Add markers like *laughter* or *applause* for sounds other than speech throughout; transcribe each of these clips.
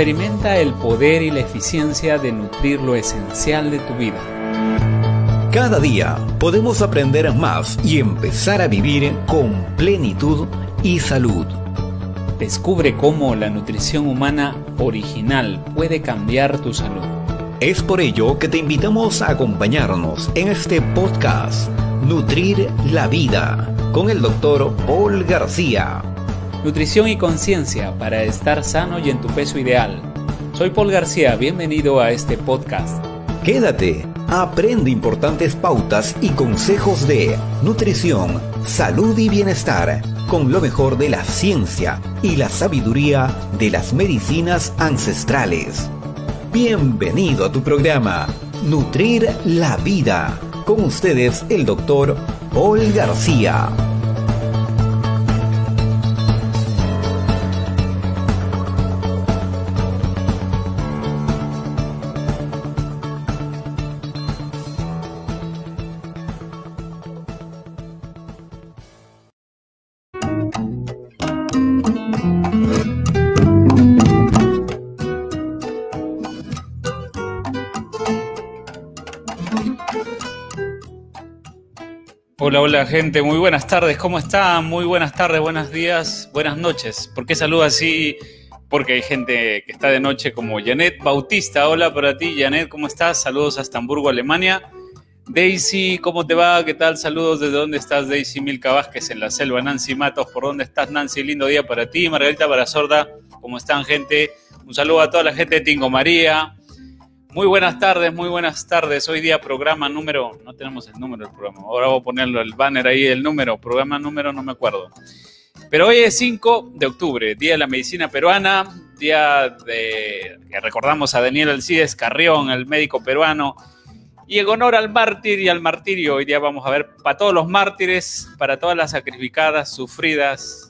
Experimenta el poder y la eficiencia de nutrir lo esencial de tu vida. Cada día podemos aprender más y empezar a vivir con plenitud y salud. Descubre cómo la nutrición humana original puede cambiar tu salud. Es por ello que te invitamos a acompañarnos en este podcast Nutrir la Vida con el doctor Paul García. Nutrición y conciencia para estar sano y en tu peso ideal. Soy Paul García, bienvenido a este podcast. Quédate, aprende importantes pautas y consejos de nutrición, salud y bienestar con lo mejor de la ciencia y la sabiduría de las medicinas ancestrales. Bienvenido a tu programa, Nutrir la Vida. Con ustedes el doctor Paul García. Hola, gente, muy buenas tardes, ¿cómo están? Muy buenas tardes, buenos días, buenas noches. ¿Por qué saludo así? Porque hay gente que está de noche como Janet Bautista. Hola para ti, Janet, ¿cómo estás? Saludos a Hamburgo, Alemania. Daisy, ¿cómo te va? ¿Qué tal? Saludos desde dónde estás, Daisy Milka Vázquez en la selva. Nancy Matos, ¿por dónde estás, Nancy? Lindo día para ti. Margarita Sorda, ¿cómo están, gente? Un saludo a toda la gente de Tingo María, muy buenas tardes, muy buenas tardes. Hoy día programa número, no tenemos el número del programa, ahora voy a ponerlo el banner ahí, el número, programa número no me acuerdo. Pero hoy es 5 de octubre, Día de la Medicina Peruana, día de que recordamos a Daniel Alcides Carrión, el médico peruano, y en honor al mártir y al martirio, hoy día vamos a ver para todos los mártires, para todas las sacrificadas, sufridas,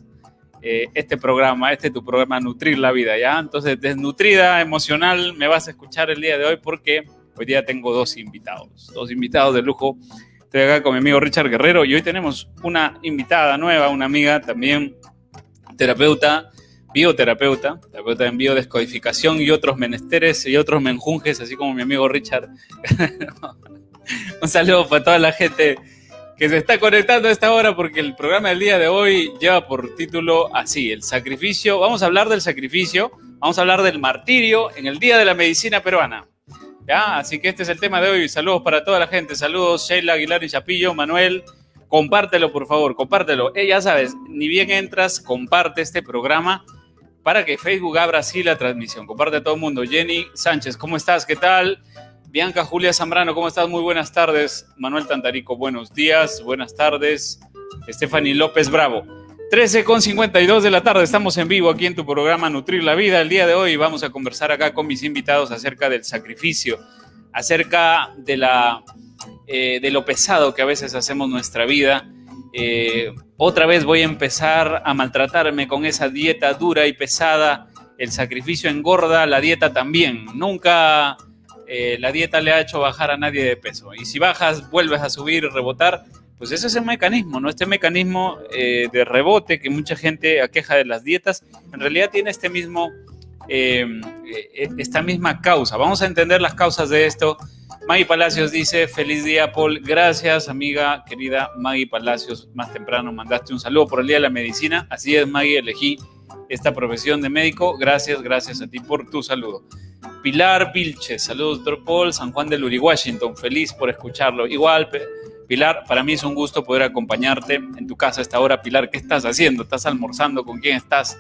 eh, este programa, este es tu programa Nutrir la Vida, ¿ya? Entonces, desnutrida, emocional, me vas a escuchar el día de hoy porque hoy día tengo dos invitados, dos invitados de lujo. Estoy acá con mi amigo Richard Guerrero y hoy tenemos una invitada nueva, una amiga también terapeuta, bioterapeuta, terapeuta en biodescodificación y otros menesteres y otros menjunjes, así como mi amigo Richard. *laughs* Un saludo para toda la gente que se está conectando a esta hora porque el programa del día de hoy lleva por título así, el sacrificio. Vamos a hablar del sacrificio, vamos a hablar del martirio en el Día de la Medicina Peruana. ¿Ya? Así que este es el tema de hoy. Saludos para toda la gente. Saludos, Sheila Aguilar y Chapillo, Manuel. Compártelo, por favor, compártelo. Eh, ya sabes, ni bien entras, comparte este programa para que Facebook abra así la transmisión. Comparte a todo el mundo. Jenny Sánchez, ¿cómo estás? ¿Qué tal? Bianca Julia Zambrano, ¿cómo estás? Muy buenas tardes. Manuel Tantarico, buenos días, buenas tardes. Stephanie López Bravo. 13 con 52 de la tarde, estamos en vivo aquí en tu programa Nutrir la Vida. El día de hoy vamos a conversar acá con mis invitados acerca del sacrificio, acerca de, la, eh, de lo pesado que a veces hacemos nuestra vida. Eh, otra vez voy a empezar a maltratarme con esa dieta dura y pesada. El sacrificio engorda, la dieta también. Nunca eh, la dieta le ha hecho bajar a nadie de peso. Y si bajas, vuelves a subir y rebotar, pues ese es el mecanismo, ¿no? Este mecanismo eh, de rebote que mucha gente aqueja de las dietas, en realidad tiene este mismo, eh, esta misma causa. Vamos a entender las causas de esto. Maggie Palacios dice, feliz día, Paul. Gracias, amiga querida Maggie Palacios. Más temprano mandaste un saludo por el Día de la Medicina. Así es, Maggie, elegí esta profesión de médico. Gracias, gracias a ti por tu saludo. Pilar Vilches, saludos, doctor Paul, San Juan del Uri, Washington, feliz por escucharlo. Igual, Pilar, para mí es un gusto poder acompañarte en tu casa a esta hora. Pilar, ¿qué estás haciendo? ¿Estás almorzando? ¿Con quién estás?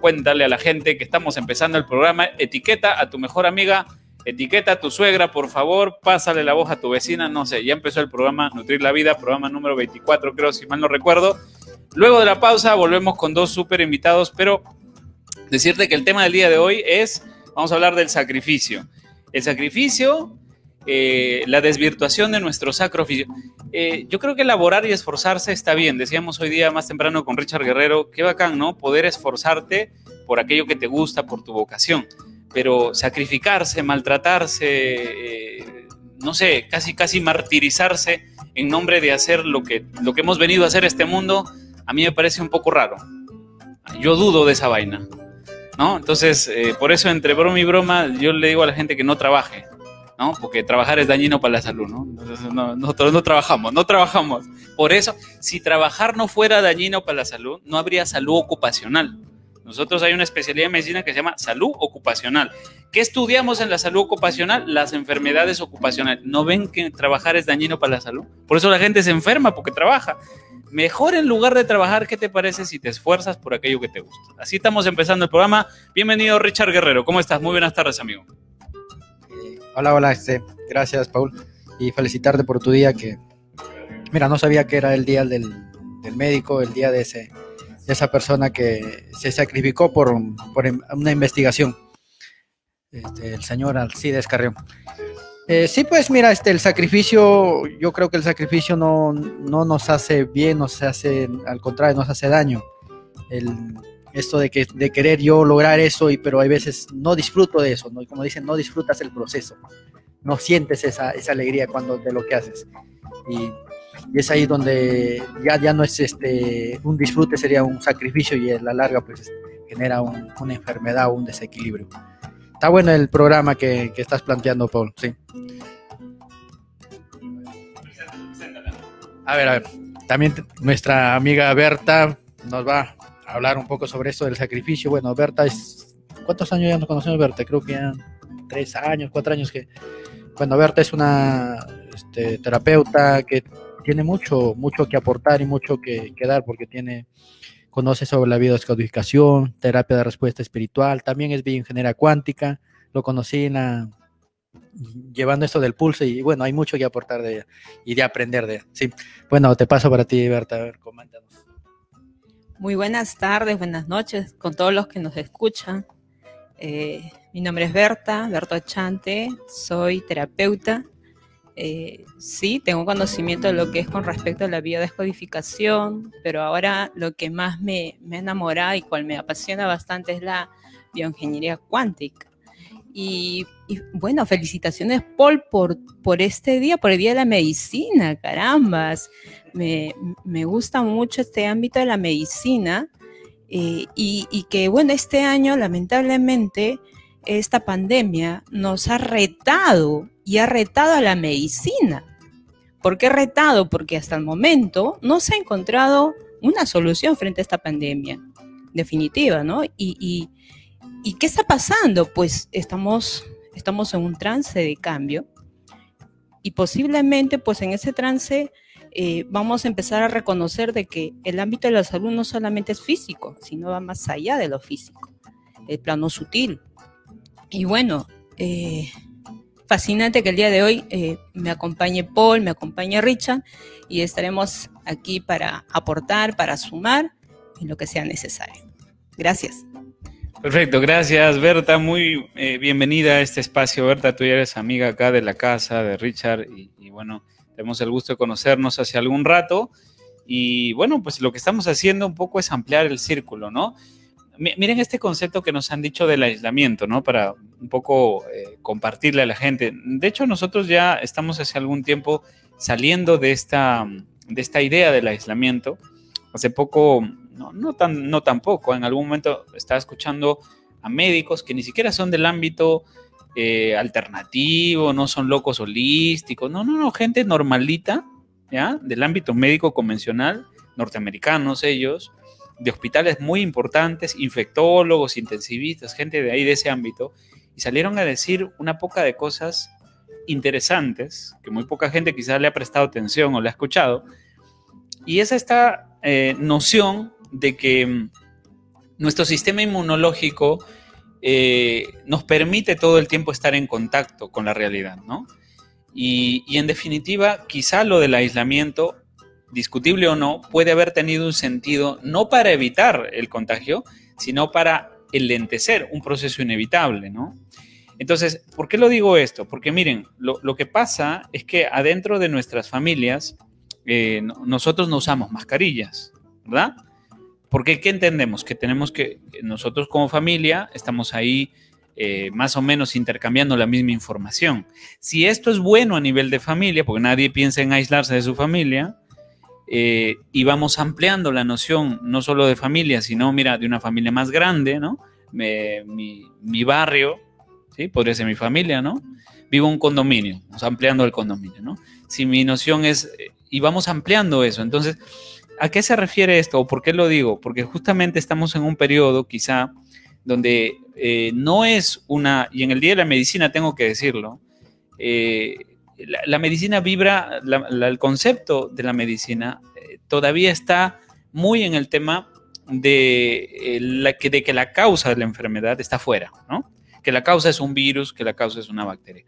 Cuéntale a la gente que estamos empezando el programa. Etiqueta a tu mejor amiga, etiqueta a tu suegra, por favor, pásale la voz a tu vecina. No sé, ya empezó el programa Nutrir la Vida, programa número 24, creo, si mal no recuerdo. Luego de la pausa, volvemos con dos súper invitados, pero decirte que el tema del día de hoy es Vamos a hablar del sacrificio. El sacrificio, eh, la desvirtuación de nuestro sacrificio. Eh, yo creo que elaborar y esforzarse está bien. Decíamos hoy día más temprano con Richard Guerrero, qué bacán, ¿no? Poder esforzarte por aquello que te gusta, por tu vocación. Pero sacrificarse, maltratarse, eh, no sé, casi, casi martirizarse en nombre de hacer lo que, lo que hemos venido a hacer este mundo, a mí me parece un poco raro. Yo dudo de esa vaina. ¿no? Entonces, eh, por eso entre broma y broma, yo le digo a la gente que no trabaje, ¿no? Porque trabajar es dañino para la salud, ¿no? No, nosotros no trabajamos, no trabajamos. Por eso, si trabajar no fuera dañino para la salud, no habría salud ocupacional. Nosotros hay una especialidad en medicina que se llama salud ocupacional. ¿Qué estudiamos en la salud ocupacional? Las enfermedades ocupacionales. ¿No ven que trabajar es dañino para la salud? Por eso la gente se enferma porque trabaja. Mejor en lugar de trabajar, ¿qué te parece si te esfuerzas por aquello que te gusta? Así estamos empezando el programa. Bienvenido Richard Guerrero. ¿Cómo estás? Muy buenas tardes, amigo. Eh, hola, hola, este, gracias, Paul. Y felicitarte por tu día que, mira, no sabía que era el día del, médico, el día de, ese, de esa persona que se sacrificó por, por una investigación. Este, el señor Alcides Carrión. Eh, sí, pues mira, este, el sacrificio, yo creo que el sacrificio no, no nos hace bien, nos hace, al contrario, nos hace daño. El, esto de, que, de querer yo lograr eso, y, pero hay veces no disfruto de eso, ¿no? como dicen, no disfrutas el proceso, no sientes esa, esa alegría cuando de lo que haces. Y, y, es ahí donde ya, ya no es este, un disfrute, sería un sacrificio y a la larga pues genera una enfermedad o un desequilibrio. Está bueno el programa que, estás planteando, Paul, sí. A ver, a ver. También nuestra amiga Berta nos va a hablar un poco sobre esto del sacrificio. Bueno, Berta es. ¿Cuántos años ya nos conocemos, Berta? Creo que ya tres años, cuatro años que. Bueno, Berta es una este, terapeuta que tiene mucho, mucho que aportar y mucho que dar porque tiene conoce sobre la biodescodificación, terapia de respuesta espiritual, también es bioingeniería cuántica, lo conocí en la, llevando esto del pulso y bueno, hay mucho que aportar de y de aprender de sí. Bueno, te paso para ti, Berta, a ver, coméntanos. Muy buenas tardes, buenas noches con todos los que nos escuchan. Eh, mi nombre es Berta, Berta Chante, soy terapeuta. Eh, sí, tengo conocimiento de lo que es con respecto a la biodescodificación, pero ahora lo que más me, me enamora y cual me apasiona bastante es la bioingeniería cuántica. Y, bueno, felicitaciones Paul por, por este día, por el Día de la Medicina, carambas. Me, me gusta mucho este ámbito de la medicina eh, y, y, que bueno, este año lamentablemente esta pandemia nos ha retado y ha retado a la medicina. ¿Por qué retado? Porque hasta el momento no se ha encontrado una solución frente a esta pandemia definitiva, ¿no? y ¿Y qué está pasando? Pues estamos, estamos en un trance de cambio y posiblemente pues en ese trance eh, vamos a empezar a reconocer de que el ámbito de la salud no solamente es físico, sino va más allá de lo físico, el plano sutil. Y bueno, eh, fascinante que el día de hoy eh, me acompañe Paul, me acompañe Richard y estaremos aquí para aportar, para sumar en lo que sea necesario. Gracias. Perfecto, gracias Berta, muy eh, bienvenida a este espacio. Berta, tú eres amiga acá de la casa de Richard y, bueno, tenemos el gusto de conocernos hace algún rato y bueno, pues lo que estamos haciendo un poco es ampliar el círculo, ¿no? Miren este concepto que nos han dicho del aislamiento, ¿no? Para un poco eh, compartirle a la gente. De hecho, nosotros ya estamos hace algún tiempo saliendo de esta, de esta idea del aislamiento. Hace poco no, no, tan, no tampoco. En algún momento estaba escuchando a médicos que ni siquiera son del ámbito eh, alternativo, no son locos holísticos, no, no, no, gente normalita, ¿ya? Del ámbito médico convencional, norteamericanos ellos, de hospitales muy importantes, infectólogos, intensivistas, gente de ahí de ese ámbito, y salieron a decir una poca de cosas interesantes, que muy poca gente quizás le ha prestado atención o le ha escuchado, y es esta eh, noción de que mm, nuestro sistema inmunológico eh, nos permite todo el tiempo estar en contacto con la realidad, ¿no? Y, en definitiva, quizá lo del aislamiento, discutible o no, puede haber tenido un sentido no para evitar el contagio, sino para enlentecer un proceso inevitable, ¿no? Entonces, ¿por qué lo digo esto? Porque miren, lo, que pasa es que adentro de nuestras familias, eh, nosotros no usamos mascarillas, ¿verdad? Porque ¿qué entendemos? Que tenemos que, nosotros como familia estamos ahí eh, más o menos intercambiando la misma información. Si esto es bueno a nivel de familia, porque nadie piensa en aislarse de su familia, eh, y vamos ampliando la noción no solo de familia, sino, mira, de una familia más grande, ¿no? mi, barrio, ¿sí? podría ser mi familia, ¿no? Vivo un condominio, vamos ampliando el condominio, ¿no? Si mi noción es, y vamos ampliando eso, entonces, ¿a qué se refiere esto? ¿O por qué lo digo? Porque justamente estamos en un periodo quizá donde eh, no es una, y en el Día de la Medicina tengo que decirlo, eh, la, medicina vibra, el concepto de la medicina eh, todavía está muy en el tema de, la, que, de que la causa de la enfermedad está fuera, ¿no? Que la causa es un virus, que la causa es una bacteria.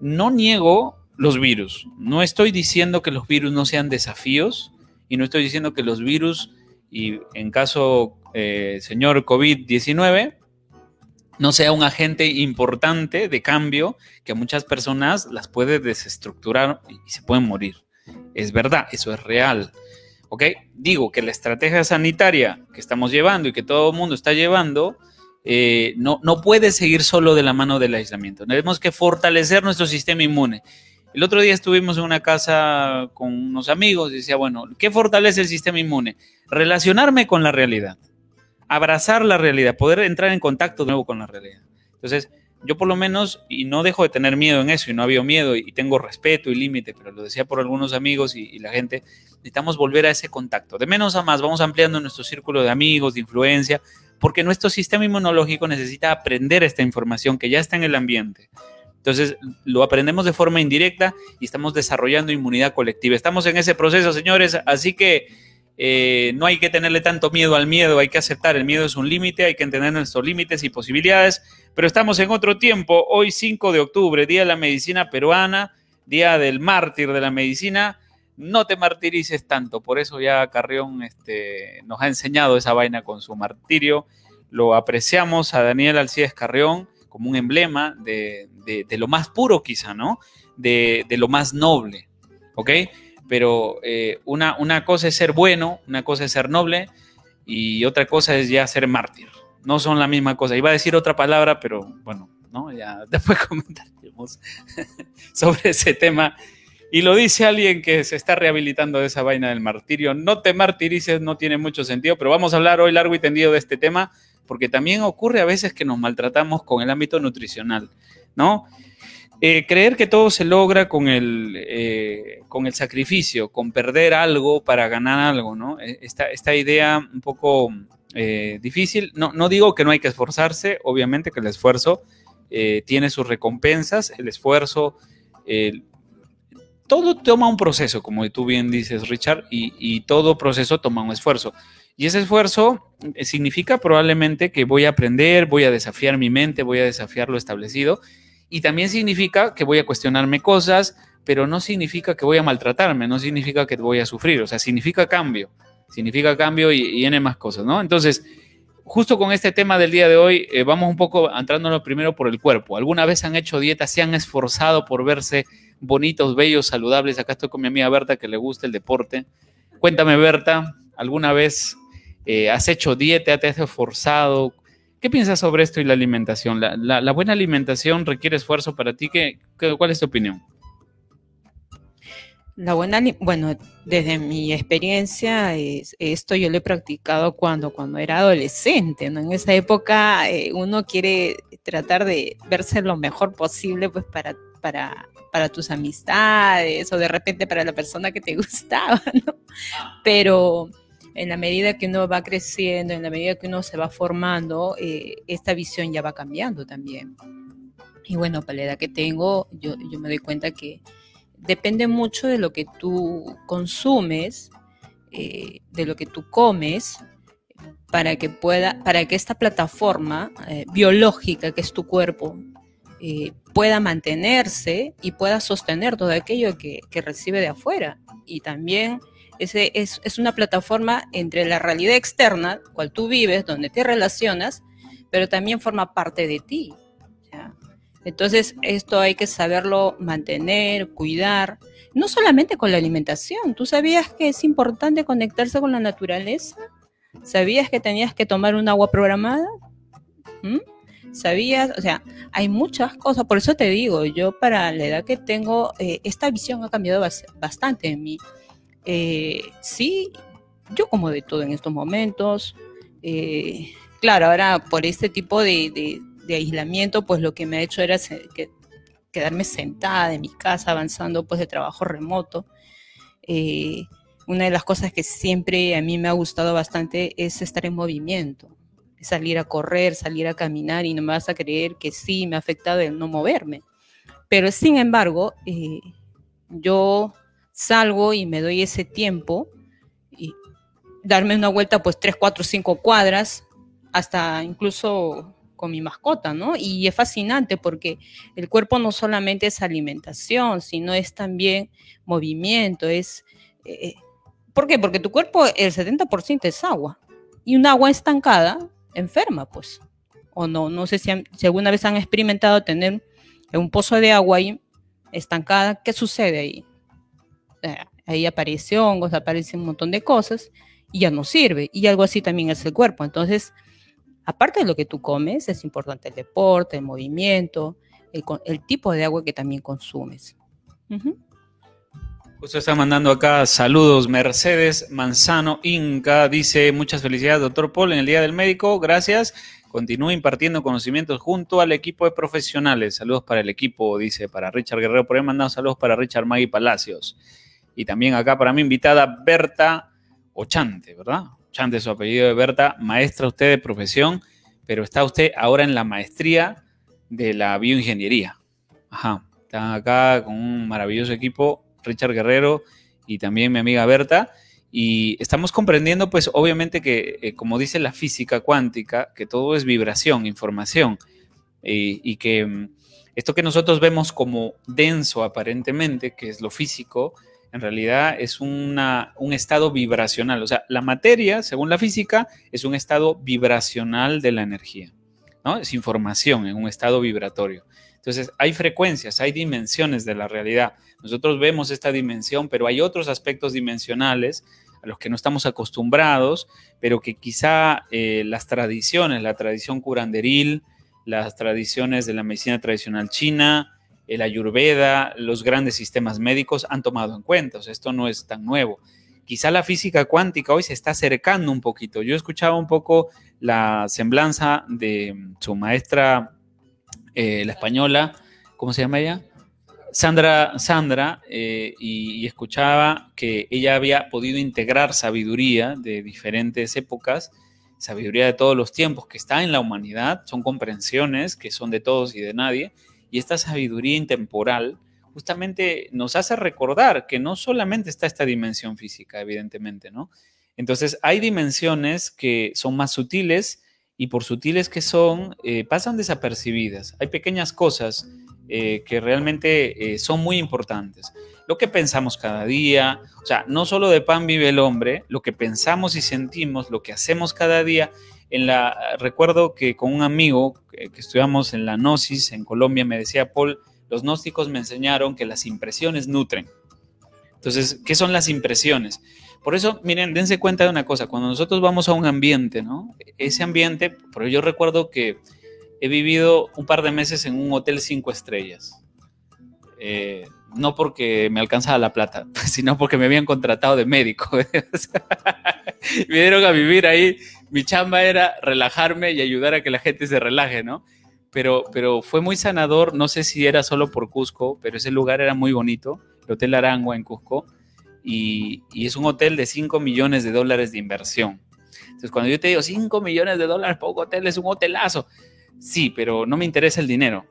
No niego los virus, no estoy diciendo que los virus no sean desafíos y no estoy diciendo que los virus, y en caso eh, señor COVID-19, no sea un agente importante de cambio que a muchas personas las puede desestructurar y se pueden morir. Es verdad, eso es real. ¿Ok? Digo que la estrategia sanitaria que estamos llevando y que todo el mundo está llevando eh, no, no puede seguir solo de la mano del aislamiento. Tenemos que fortalecer nuestro sistema inmune. El otro día estuvimos en una casa con unos amigos y decía, bueno, ¿qué fortalece el sistema inmune? Relacionarme con la realidad, abrazar la realidad, poder entrar en contacto de nuevo con la realidad. Entonces, yo por lo menos, y no dejo de tener miedo en eso, y no había miedo, y tengo respeto y límite, pero lo decía por algunos amigos y, la gente, necesitamos volver a ese contacto. De menos a más, vamos ampliando nuestro círculo de amigos, de influencia, porque nuestro sistema inmunológico necesita aprender esta información que ya está en el ambiente. Entonces, lo aprendemos de forma indirecta y estamos desarrollando inmunidad colectiva. Estamos en ese proceso, señores, así que eh, no hay que tenerle tanto miedo al miedo, hay que aceptar, el miedo es un límite, hay que entender nuestros límites y posibilidades, pero estamos en otro tiempo, hoy 5 de octubre, Día de la Medicina Peruana, Día del Mártir de la Medicina, no te martirices tanto, por eso ya Carrión este, nos ha enseñado esa vaina con su martirio, lo apreciamos a Daniel Alcides Carrión como un emblema de, lo más puro quizá, ¿no? De, de lo más noble, ¿ok? Pero eh, una, una cosa es ser bueno, una cosa es ser noble y otra cosa es ya ser mártir. No son la misma cosa. Iba a decir otra palabra, pero bueno, ¿no? ya *laughs* después comentaremos *laughs* sobre ese tema. Y lo dice alguien que se está rehabilitando de esa vaina del martirio. No te martirices, no tiene mucho sentido, pero vamos a hablar hoy largo y tendido de este tema, porque también ocurre a veces que nos maltratamos con el ámbito nutricional, ¿no? Eh, creer que todo se logra con el, eh, con el sacrificio, con perder algo para ganar algo, ¿no? E, esta, esta idea un poco eh, difícil. No, no, digo que no hay que esforzarse, obviamente que el esfuerzo tiene sus recompensas, el esfuerzo, todo toma un proceso, como tú bien dices, Richard, y, y todo proceso toma un esfuerzo. Y ese esfuerzo significa probablemente que voy a aprender, voy a desafiar mi mente, voy a desafiar lo establecido y también significa que voy a cuestionarme cosas, pero no significa que voy a maltratarme, no significa que voy a sufrir, o sea, significa cambio, significa cambio y, y más cosas, ¿no? Entonces, justo con este tema del día de hoy, eh, vamos un poco entrándonos primero por el cuerpo. ¿Alguna vez han hecho dieta, se han esforzado por verse bonitos, bellos, saludables? Acá estoy con mi amiga Berta que le gusta el deporte. Cuéntame, Berta, ¿alguna vez eh, has hecho dieta, te has esforzado? ¿Qué piensas sobre esto y la alimentación? ¿La, buena alimentación requiere esfuerzo para ti? ¿Qué, cuál es tu opinión? La buena, bueno, desde mi experiencia, esto yo lo he practicado cuando, cuando era adolescente, ¿no? En esa época eh, uno quiere tratar de verse lo mejor posible, pues para, para, para tus amistades o de repente para la persona que te *laughs* gustaba, ¿no? Pero en la medida que uno va creciendo, en la medida que uno se va formando, eh, esta visión ya va cambiando también. Y bueno, para la edad que tengo, yo, me doy cuenta que depende mucho de lo que tú consumes, eh, de lo que tú comes, para que pueda, para que esta plataforma eh, biológica que es tu cuerpo pueda mantenerse y pueda sostener todo aquello que, que recibe de afuera. Y también es, una plataforma entre la realidad externa, cual tú vives, donde te relacionas, pero también forma parte de ti. Entonces, esto hay que saberlo mantener, cuidar, no solamente con la alimentación. ¿Tú sabías que es importante conectarse con la naturaleza? ¿Sabías que tenías que tomar un agua programada? ¿Mm? ¿Sabías? O sea, hay muchas cosas. Por eso te digo, yo para la edad que tengo, eh, esta visión ha cambiado bastante en mí. Eh, sí, yo como de todo en estos momentos. Eh, claro, ahora por este tipo de, aislamiento, pues lo que me ha hecho era quedarme sentada en mi casa avanzando pues de trabajo remoto. Eh, una de las cosas que siempre a mí me ha gustado bastante es estar en movimiento, salir a correr, salir a caminar y no me vas a creer que sí me ha afectado el no moverme. Pero sin embargo, eh, yo salgo y me doy ese tiempo y darme una vuelta pues tres, cuatro, cinco cuadras, hasta incluso con mi mascota, ¿no? Y es fascinante porque el cuerpo no solamente es alimentación, sino es también movimiento, es... Eh, ¿Por qué? Porque tu cuerpo, el 70% es agua. Y un agua estancada enferma, pues. O no, no sé si, si alguna vez han experimentado tener un pozo de agua ahí estancada, ¿qué sucede ahí? Eh, ahí aparece hongos, aparece un montón de cosas y ya no sirve. Y algo así también es el cuerpo. Entonces, aparte de lo que tú comes, es importante el deporte, el movimiento, el, tipo de agua que también consumes. Usted está mandando acá saludos. Mercedes Manzano Inca dice: Muchas felicidades, doctor Paul, en el Día del Médico. Gracias. Continúe impartiendo conocimientos junto al equipo de profesionales. Saludos para el equipo, dice para Richard Guerrero. Por ahí mandado saludos para Richard Magui Palacios. Y también acá para mi invitada Berta Ochante, ¿verdad? Ochante es su apellido de Berta, maestra usted de profesión, pero está usted ahora en la maestría de la bioingeniería. Ajá, está acá con un maravilloso equipo, Richard Guerrero y también mi amiga Berta. Y estamos comprendiendo, pues obviamente que, eh, como dice la física cuántica, que todo es vibración, información, eh, y que mm, esto que nosotros vemos como denso aparentemente, que es lo físico, en realidad es un estado vibracional. O sea, la materia, según la física, es un estado vibracional de la energía. ¿no? Es información en un estado vibratorio. Entonces, hay frecuencias, hay dimensiones de la realidad. Nosotros vemos esta dimensión, pero hay otros aspectos dimensionales a los que no estamos acostumbrados, pero que quizá eh, las tradiciones, la tradición curanderil, las tradiciones de la medicina tradicional china, el ayurveda, los grandes sistemas médicos han tomado en cuenta. Esto no es tan nuevo. Quizá la física cuántica hoy se está acercando un poquito. Yo escuchaba un poco la semblanza de su maestra, eh, la española, ¿cómo se llama ella? Sandra, Sandra eh, y, escuchaba que ella había podido integrar sabiduría de diferentes épocas, sabiduría de todos los tiempos que está en la humanidad, son comprensiones que son de todos y de nadie, y esta sabiduría intemporal justamente nos hace recordar que no solamente está esta dimensión física, evidentemente, ¿no? Entonces, hay dimensiones que son más sutiles y por sutiles que son, eh, pasan desapercibidas. Hay pequeñas cosas eh, que realmente eh, son muy importantes. Lo que pensamos cada día, o sea, no solo de pan vive el hombre, lo que pensamos y sentimos, lo que hacemos cada día en la, recuerdo que con un amigo que, estudiamos en la Gnosis en Colombia me decía, Paul, los gnósticos me enseñaron que las impresiones nutren. Entonces, ¿qué son las impresiones? Por eso, miren, dense cuenta de una cosa, cuando nosotros vamos a un ambiente, ¿no? Ese ambiente, pero yo recuerdo que he vivido un par de meses en un hotel cinco estrellas. Eh, no porque me alcanzaba la plata, *laughs* sino porque me habían contratado de médico. *laughs* me dieron *laughs* a vivir ahí mi chamba era relajarme y ayudar a que la gente se relaje, ¿no? Pero, pero fue muy sanador, no sé si era solo por Cusco, pero ese lugar era muy bonito, el Hotel Arangua en Cusco, y, y es un hotel de 5 millones de dólares de inversión. Entonces, cuando yo te digo 5 millones de dólares por hotel, es un hotelazo. Sí, pero no me interesa el dinero.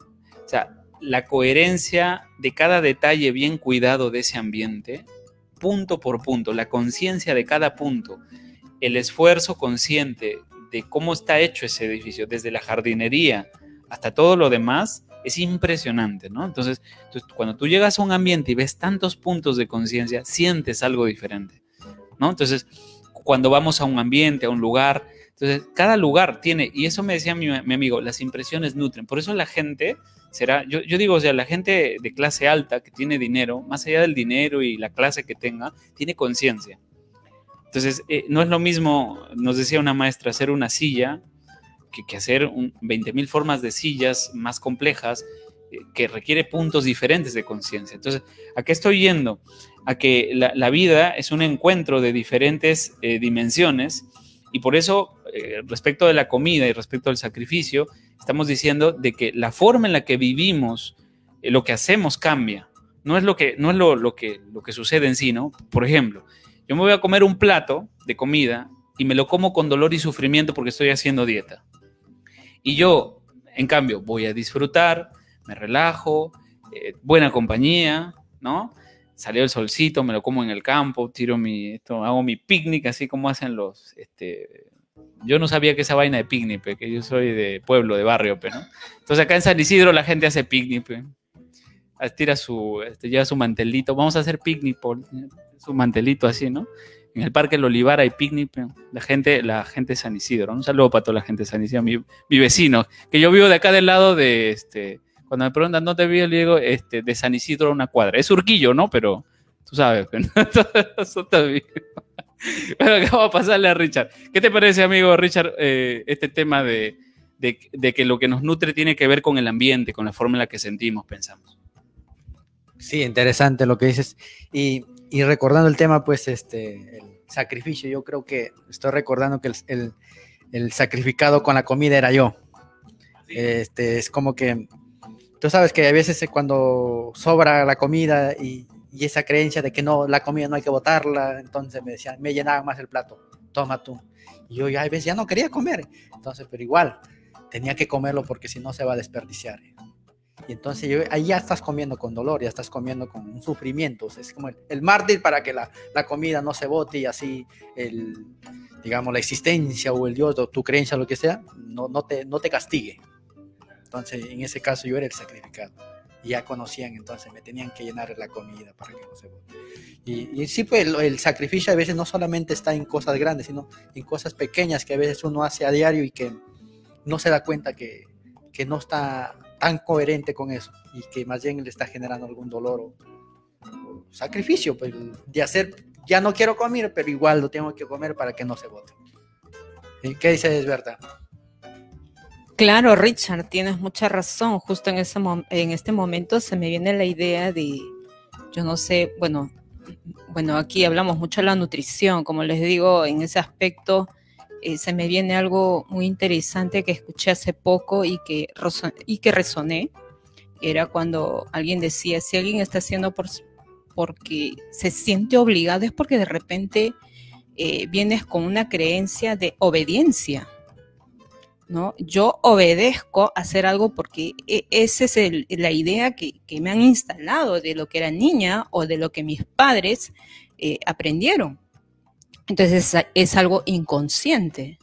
O sea, la coherencia de cada detalle bien cuidado de ese ambiente, punto por punto, la conciencia de cada punto el esfuerzo consciente de cómo está hecho ese edificio, desde la jardinería hasta todo lo demás, es impresionante, ¿no? Entonces, cuando tú llegas a un ambiente y ves tantos puntos de conciencia, sientes algo diferente, ¿no? Entonces, cuando vamos a un ambiente, a un lugar, entonces, cada lugar tiene, y eso me decía mi, amigo, las impresiones nutren. Por eso la gente será, yo, yo, digo, o sea, la gente de clase alta que tiene dinero, más allá del dinero y la clase que tenga, tiene conciencia. Entonces, eh, no es lo mismo, nos decía una maestra, hacer una silla que, hacer 20.000 formas de sillas más complejas eh, que requiere puntos diferentes de conciencia. Entonces, ¿a qué estoy yendo? A que la, vida es un encuentro de diferentes eh, dimensiones Y por eso, respecto de la comida y respecto al sacrificio, estamos diciendo de que la forma en la que vivimos, lo que hacemos cambia. No es, lo que, no es lo, lo, que, lo que sucede en sí, ¿no? Por ejemplo, yo me voy a comer un plato de comida y me lo como con dolor y sufrimiento porque estoy haciendo dieta. Y yo, en cambio, voy a disfrutar, me relajo, eh, buena compañía, ¿no? Salió el solcito, me lo como en el campo, tiro mi, esto, hago mi picnic, así como hacen los, este, yo no sabía que esa vaina de picnic, que yo soy de pueblo, de barrio, pero ¿no? Entonces acá en San Isidro la gente hace picnic, tira su, este, lleva su mantelito, vamos a hacer picnic, por, su mantelito así, ¿no? En el Parque El Olivar hay picnic, la gente, la gente de San Isidro. Un saludo para toda la gente de San Isidro, mi, vecino, que yo vivo de acá del lado de, este, cuando me preguntan dónde vivo, le digo, este, de San Isidro a una cuadra. Es Urquillo, ¿no? Pero tú sabes, *laughs* está bien. Bueno, ¿qué va a pasarle a Richard? ¿Qué te parece, amigo Richard, eh, este tema de, de, de, que lo que nos nutre tiene que ver con el ambiente, con la forma en la que sentimos, pensamos? Sí, interesante lo que dices. Y, y recordando el tema, pues, este, el sacrificio, yo creo que estoy recordando que el, el, el sacrificado con la comida era yo. Este, es como que tú sabes que a veces cuando sobra la comida y, y, esa creencia de que no, la comida no hay que botarla, entonces me decían, me llenaba más el plato, toma tú. Y yo ya a veces ya no quería comer, entonces, pero igual, tenía que comerlo porque si no se va a desperdiciar. Y entonces yo, ahí ya estás comiendo con dolor, ya estás comiendo con un sufrimiento. O sea, es como el, el, mártir para que la, la, comida no se bote y así, el, digamos, la existencia o el Dios o tu creencia, lo que sea, no, no, te, no te castigue. Entonces, en ese caso yo era el sacrificado. Y ya conocían, entonces me tenían que llenar la comida para que no se bote. Y, y sí, pues el, el, sacrificio a veces no solamente está en cosas grandes, sino en cosas pequeñas que a veces uno hace a diario y que no se da cuenta que, que no está tan coherente con eso y que más bien le está generando algún dolor o, o, sacrificio pues, de hacer, ya no quiero comer, pero igual lo tengo que comer para que no se bote. ¿Qué dices, Berta? Claro, Richard, tienes mucha razón. Justo en, ese en este momento se me viene la idea de, yo no sé, bueno, bueno, aquí hablamos mucho de la nutrición, como les digo, en ese aspecto eh, se me viene algo muy interesante que escuché hace poco y que, y que resoné. Era cuando alguien decía, si alguien está haciendo por, porque se siente obligado, es porque de repente eh, vienes con una creencia de obediencia. ¿no? Yo obedezco hacer algo porque e, esa es la idea que, que, me han instalado de lo que era niña o de lo que mis padres eh, aprendieron. Entonces es, algo inconsciente.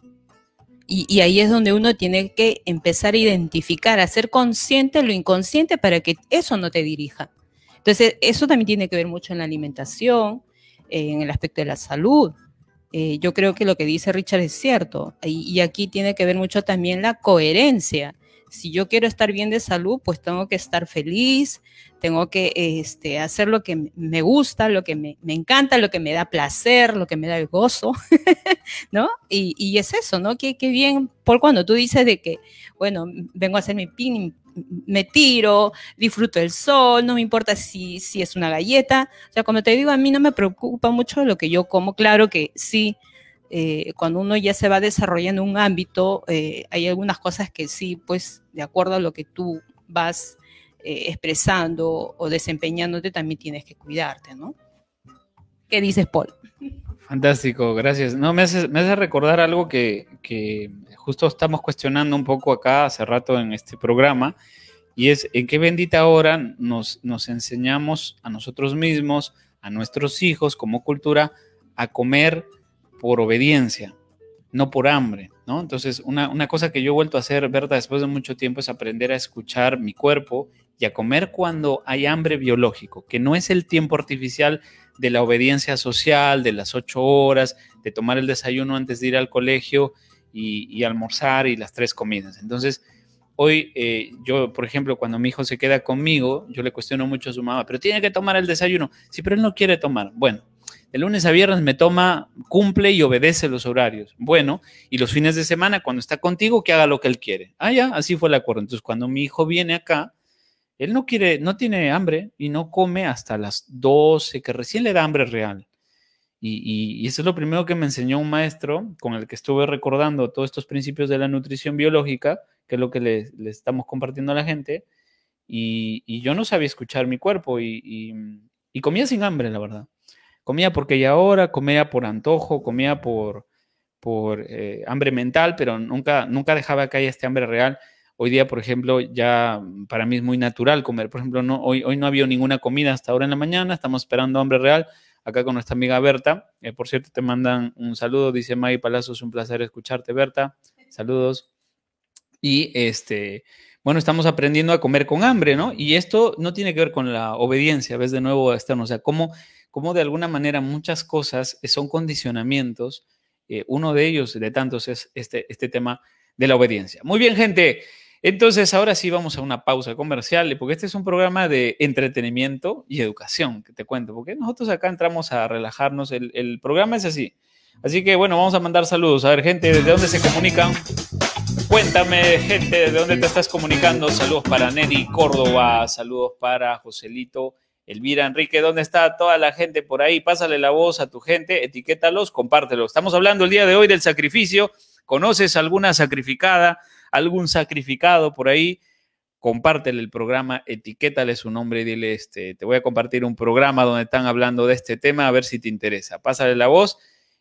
Y, ahí es donde uno tiene que empezar a identificar, a ser consciente lo inconsciente para que eso no te dirija. Entonces, eso también tiene que ver mucho en la alimentación, eh, en el aspecto de la salud. Eh, yo creo que lo que dice Richard es cierto. Y, aquí tiene que ver mucho también la coherencia. Si yo quiero estar bien de salud, pues tengo que estar feliz, tengo que este, hacer lo que me gusta, lo que me, me, encanta, lo que me da placer, lo que me da el gozo, *laughs* ¿no? Y, es eso, ¿no? Qué, qué bien, por cuando tú dices de que, bueno, vengo a hacer mi pin, me tiro, disfruto el sol, no me importa si, si es una galleta, o sea, como te digo, a mí no me preocupa mucho lo que yo como, claro que sí, eh, cuando uno ya se va desarrollando un ámbito, eh, hay algunas cosas que sí, pues, de acuerdo a lo que tú vas eh, expresando o desempeñándote, también tienes que cuidarte, ¿no? ¿Qué dices, Paul? Fantástico, gracias. No, me hace, me hace recordar algo que, que, justo estamos cuestionando un poco acá hace rato en este programa, y es en qué bendita hora nos, nos enseñamos a nosotros mismos, a nuestros hijos como cultura, a comer por obediencia, no por hambre, ¿no? Entonces, una, una, cosa que yo he vuelto a hacer, Berta, después de mucho tiempo es aprender a escuchar mi cuerpo y a comer cuando hay hambre biológico, que no es el tiempo artificial de la obediencia social, de las ocho horas, de tomar el desayuno antes de ir al colegio y, y almorzar y las tres comidas. Entonces, hoy eh, yo, por ejemplo, cuando mi hijo se queda conmigo, yo le cuestiono mucho a su mamá, pero tiene que tomar el desayuno. Sí, pero él no quiere tomar. Bueno, de lunes a viernes me toma, cumple y obedece los horarios. Bueno, y los fines de semana, cuando está contigo, que haga lo que él quiere. Ah, ya, así fue el acuerdo. Entonces, cuando mi hijo viene acá, él no quiere, no tiene hambre y no come hasta las 12, que recién le da hambre real. Y, eso es lo primero que me enseñó un maestro con el que estuve recordando todos estos principios de la nutrición biológica, que es lo que le, estamos compartiendo a la gente. Y, yo no sabía escuchar mi cuerpo y, comía sin hambre, la verdad. Comía porque ya ahora, comía por antojo, comía por, por eh, hambre mental, pero nunca, nunca dejaba que haya este hambre real. Hoy día, por ejemplo, ya para mí es muy natural comer. Por ejemplo, no, hoy, hoy no había ninguna comida hasta ahora en la mañana, estamos esperando hambre real acá con nuestra amiga Berta. Eh, por cierto, te mandan un saludo, dice Maggie Palazos, un placer escucharte, Berta. Saludos. Y este, bueno, estamos aprendiendo a comer con hambre, ¿no? Y esto no tiene que ver con la obediencia, ves de nuevo externo, o sea, cómo, cómo de alguna manera muchas cosas son condicionamientos. Eh, uno de ellos, de tantos, es este, este tema de la obediencia. Muy bien, gente. Entonces, ahora sí vamos a una pausa comercial, porque este es un programa de entretenimiento y educación, que te cuento, porque nosotros acá entramos a relajarnos, el, programa es así. Así que bueno, vamos a mandar saludos. A ver, gente, ¿desde dónde se comunican? Cuéntame, gente, ¿de dónde te estás comunicando? Saludos para Neri Córdoba, saludos para Joselito, Elvira Enrique, ¿dónde está toda la gente por ahí? Pásale la voz a tu gente, etiquétalos, compártelos. Estamos hablando el día de hoy del sacrificio. ¿Conoces alguna sacrificada? algún sacrificado por ahí, compártele el programa, etiquétale su nombre y dile, este, te voy a compartir un programa donde están hablando de este tema, a ver si te interesa. Pásale la voz.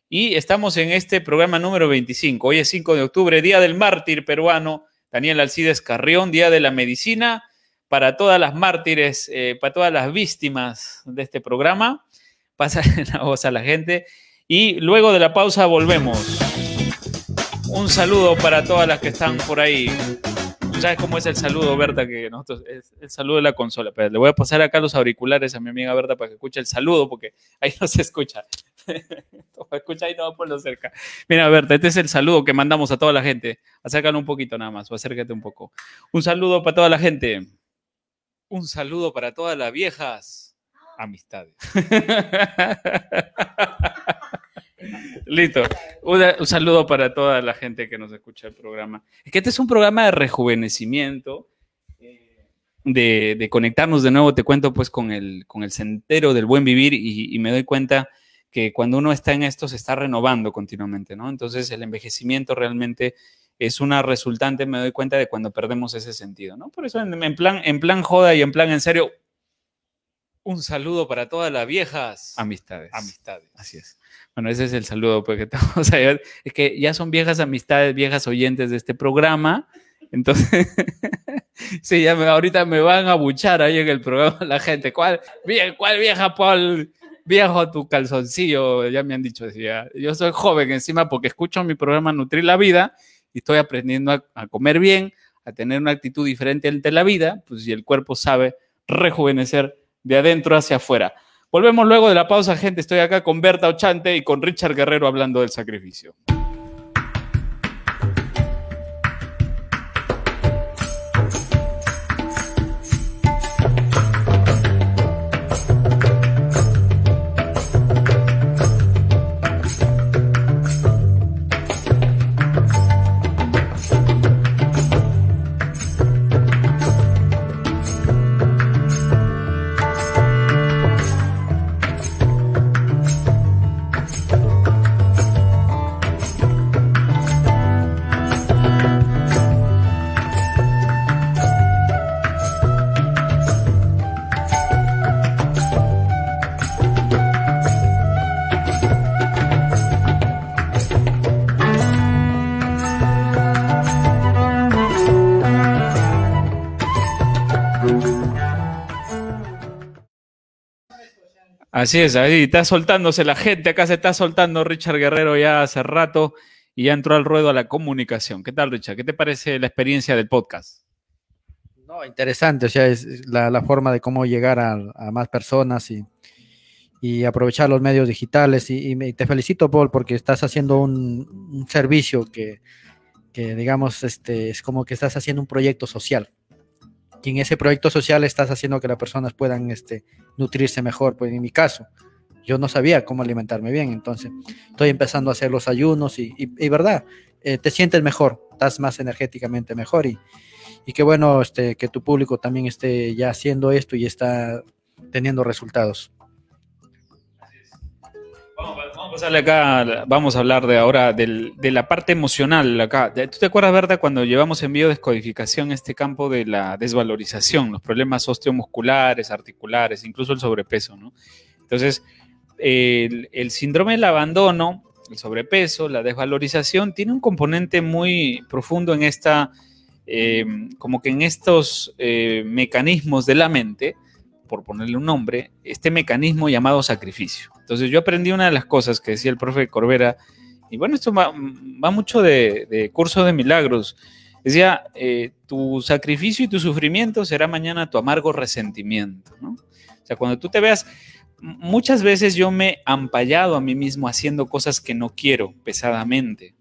Y estamos en este programa número 25. Hoy es 5 de octubre, Día del Mártir peruano, Daniel Alcides Carrión, Día de la Medicina, para todas las mártires, eh, para todas las víctimas de este programa. Pásale *laughs* la voz a la gente. Y luego de la pausa volvemos. Un saludo para todas las que están por ahí. ¿Sabes cómo es el saludo, Berta? Que es el saludo de la consola. Pero le voy a pasar acá los auriculares a mi amiga Berta para que escuche el saludo, porque ahí *laughs* no se escucha. *laughs* escucha ahí no lo cerca. Mira, Berta, este es el saludo que mandamos a toda la gente. Acércalo un poquito nada más, o acércate un poco. Un saludo para toda la gente. Un saludo para todas las viejas amistades. *laughs* Listo. un saludo para toda la gente que nos escucha el programa. Es que este es un programa de rejuvenecimiento, eh, de, conectarnos de nuevo, te cuento pues con el, con el sendero del buen vivir y, me doy cuenta que cuando uno está en esto se está renovando continuamente, ¿no? Entonces el envejecimiento realmente es una resultante, me doy cuenta de cuando perdemos ese sentido, ¿no? Por eso en, plan, en plan joda y en plan en serio, un saludo para todas las viejas amistades. Amistades. Así es. Bueno, ese es el saludo porque estamos *laughs* allá. Es que ya son viejas amistades, viejas oyentes de este programa. Entonces, *laughs* sí, ya ahorita me van a buchar ahí en el programa la gente. ¿Cuál, cuál vieja Paul? Viejo tu calzoncillo, ya me han dicho. Yo soy joven encima porque escucho mi programa Nutrir la Vida y estoy aprendiendo a, a comer bien, a tener una actitud diferente ante la vida, pues si el cuerpo sabe rejuvenecer de adentro hacia afuera. Volvemos luego de la pausa, gente. Estoy acá con Berta Ochante y con Richard Guerrero hablando del sacrificio. Así es, ahí está soltándose la gente, acá se está soltando Richard Guerrero ya hace rato y ya entró al ruedo a la comunicación. ¿Qué tal, Richard? ¿Qué te parece la experiencia del podcast? No, interesante, o sea, es la, forma de cómo llegar a, más personas y, aprovechar los medios digitales. Y, te felicito, Paul, porque estás haciendo un, servicio que, que, digamos, este, es como que estás haciendo un proyecto social y en ese proyecto social estás haciendo que las personas puedan este, nutrirse mejor. Pues en mi caso, yo no sabía cómo alimentarme bien, entonces estoy empezando a hacer los ayunos y, y, verdad, eh, te sientes mejor, estás más energéticamente mejor y, y qué bueno este, que tu público también esté ya haciendo esto y está teniendo resultados. Vamos a, hablar de ahora de la parte emocional acá. ¿Tú te acuerdas, Berta, cuando llevamos en biodescodificación este campo de la desvalorización, los problemas osteomusculares, articulares, incluso el sobrepeso. Entonces, el, el síndrome del abandono, el sobrepeso, la desvalorización, tiene un componente muy profundo en esta, eh, como que en estos eh, mecanismos de la mente, por ponerle un nombre, este mecanismo llamado sacrificio. Entonces yo aprendí una de las cosas que decía el profe Corbera, y bueno, esto va, mucho de, curso de milagros. Decía, eh, tu sacrificio y tu sufrimiento será mañana tu amargo resentimiento, ¿no? O sea, cuando tú te veas, muchas veces yo me he ampallado a mí mismo haciendo cosas que no quiero pesadamente,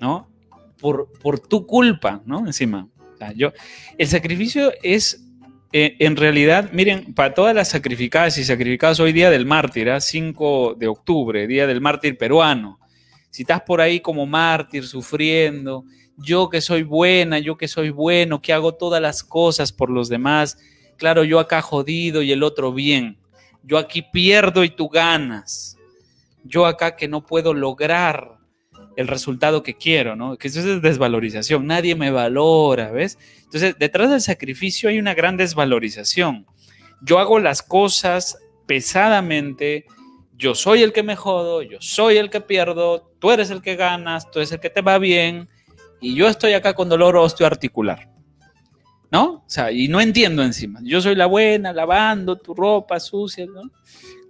¿no? Por, por tu culpa, ¿no? Encima. yo, el sacrificio es eh, en realidad, miren, para todas las sacrificadas y sacrificados, hoy día del mártir, 5 ¿ah? de octubre, día del mártir peruano. Si estás por ahí como mártir, sufriendo, yo que soy buena, yo que soy bueno, que hago todas las cosas por los demás, claro, yo acá jodido y el otro bien, yo aquí pierdo y tú ganas, yo acá que no puedo lograr el resultado que quiero, ¿no? Que eso es desvalorización, nadie me valora, ¿ves? Entonces, detrás del sacrificio hay una gran desvalorización. Yo hago las cosas pesadamente, yo soy el que me jodo, yo soy el que pierdo, tú eres el que ganas, tú eres el que te va bien, y yo estoy acá con dolor osteoarticular. ¿No? O sea, y no entiendo encima. Yo soy la buena, lavando tu ropa sucia, ¿no?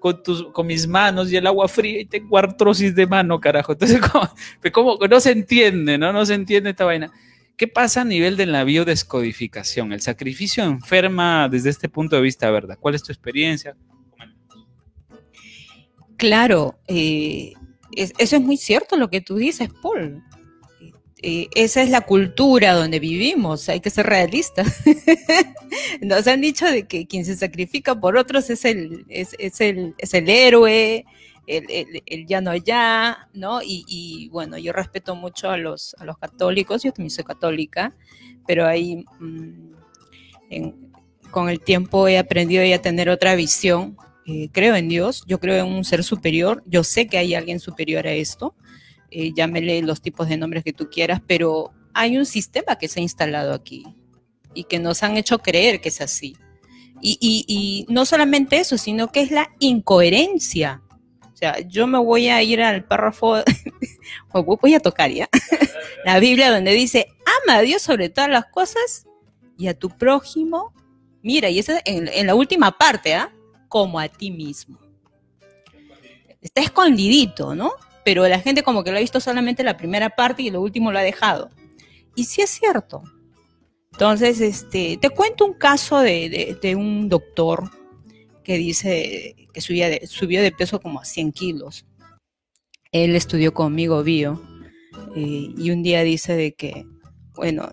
Con, tus, con mis manos y el agua fría y tengo artrosis de mano, carajo. Entonces, *laughs* como, no se entiende, ¿no? No se entiende esta vaina. ¿Qué pasa a nivel de la biodescodificación? El sacrificio enferma desde este punto de vista, ¿verdad? ¿Cuál es tu experiencia? Claro, eh, eso es muy cierto lo que tú dices, Paul. Eh, esa es la cultura donde vivimos, hay que ser realistas. *laughs* Nos han dicho de que quien se sacrifica por otros es el, es, el, es el héroe, el, el, ya no ya, ¿no? Y, bueno, yo respeto mucho a los, a los católicos, yo también soy católica, pero ahí mm, con el tiempo he aprendido a tener otra visión. Eh, creo en Dios, yo creo en un ser superior, yo sé que hay alguien superior a esto, eh, llámele los tipos de nombres que tú quieras, pero hay un sistema que se ha instalado aquí y que nos han hecho creer que es así. Y, no solamente eso, sino que es la incoherencia. O sea, yo me voy a ir al párrafo, *laughs* voy a tocar ya, *laughs* la Biblia donde dice, ama a Dios sobre todas las cosas y a tu prójimo, mira, y eso en, en la última parte, ¿ah? Como a ti mismo. Está escondidito, ¿no? Pero la gente como que lo ha visto solamente la primera parte y lo último lo ha dejado. Y sí es cierto. Entonces, este, te cuento un caso de, un doctor que dice que subía de, subió de peso como a 100 kilos. Él estudió conmigo bio eh, y un día dice de que, bueno,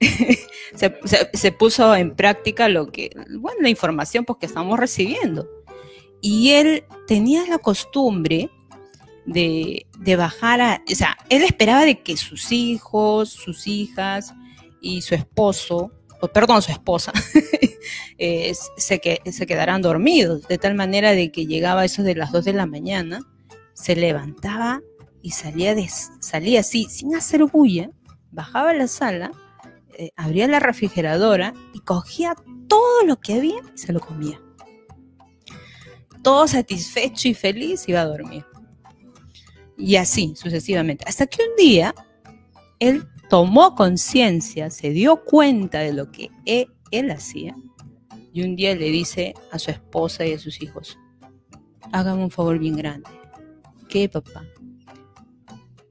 *laughs* se, se, puso en práctica lo que, bueno, la información pues, que estamos recibiendo. Y él tenía la costumbre de, bajar a, o sea, él esperaba de que sus hijos, sus hijas y su esposo, o perdón, su esposa, *laughs* eh, se, que, se quedaran dormidos, de tal manera de que llegaba eso de las 2 de la mañana, se levantaba y salía, de, salía así, sin hacer bulla, bajaba a la sala, eh, abría la refrigeradora y cogía todo lo que había y se lo comía. Todo satisfecho y feliz iba a dormir. Y así sucesivamente. Hasta que un día él tomó conciencia, se dio cuenta de lo que e, él, hacía y un día le dice a su esposa y a sus hijos, hágame un favor bien grande. ¿Qué, papá?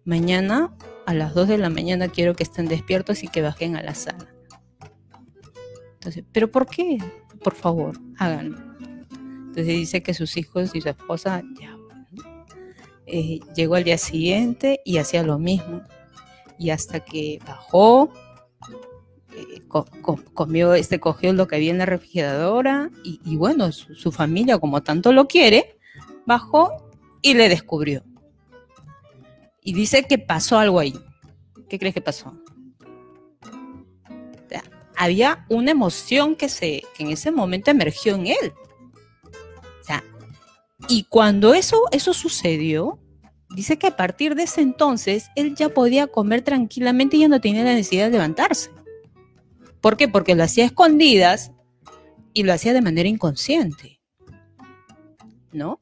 Mañana a las 2 de la mañana quiero que estén despiertos y que bajen a la sala. Entonces, ¿pero por qué? Por favor, háganlo. Entonces dice que sus hijos y su esposa, ya, eh, llegó al día siguiente y hacía lo mismo. Y hasta que bajó, eh, comió, este, cogió lo que había en la refrigeradora y, bueno, su, familia, como tanto lo quiere, bajó y le descubrió. Y dice que pasó algo ahí. ¿Qué crees que pasó? había una emoción que, se, que en ese momento emergió en él. Y cuando eso, eso sucedió, dice que a partir de ese entonces él ya podía comer tranquilamente y ya no tenía la necesidad de levantarse. ¿Por qué? Porque lo hacía escondidas y lo hacía de manera inconsciente. ¿No?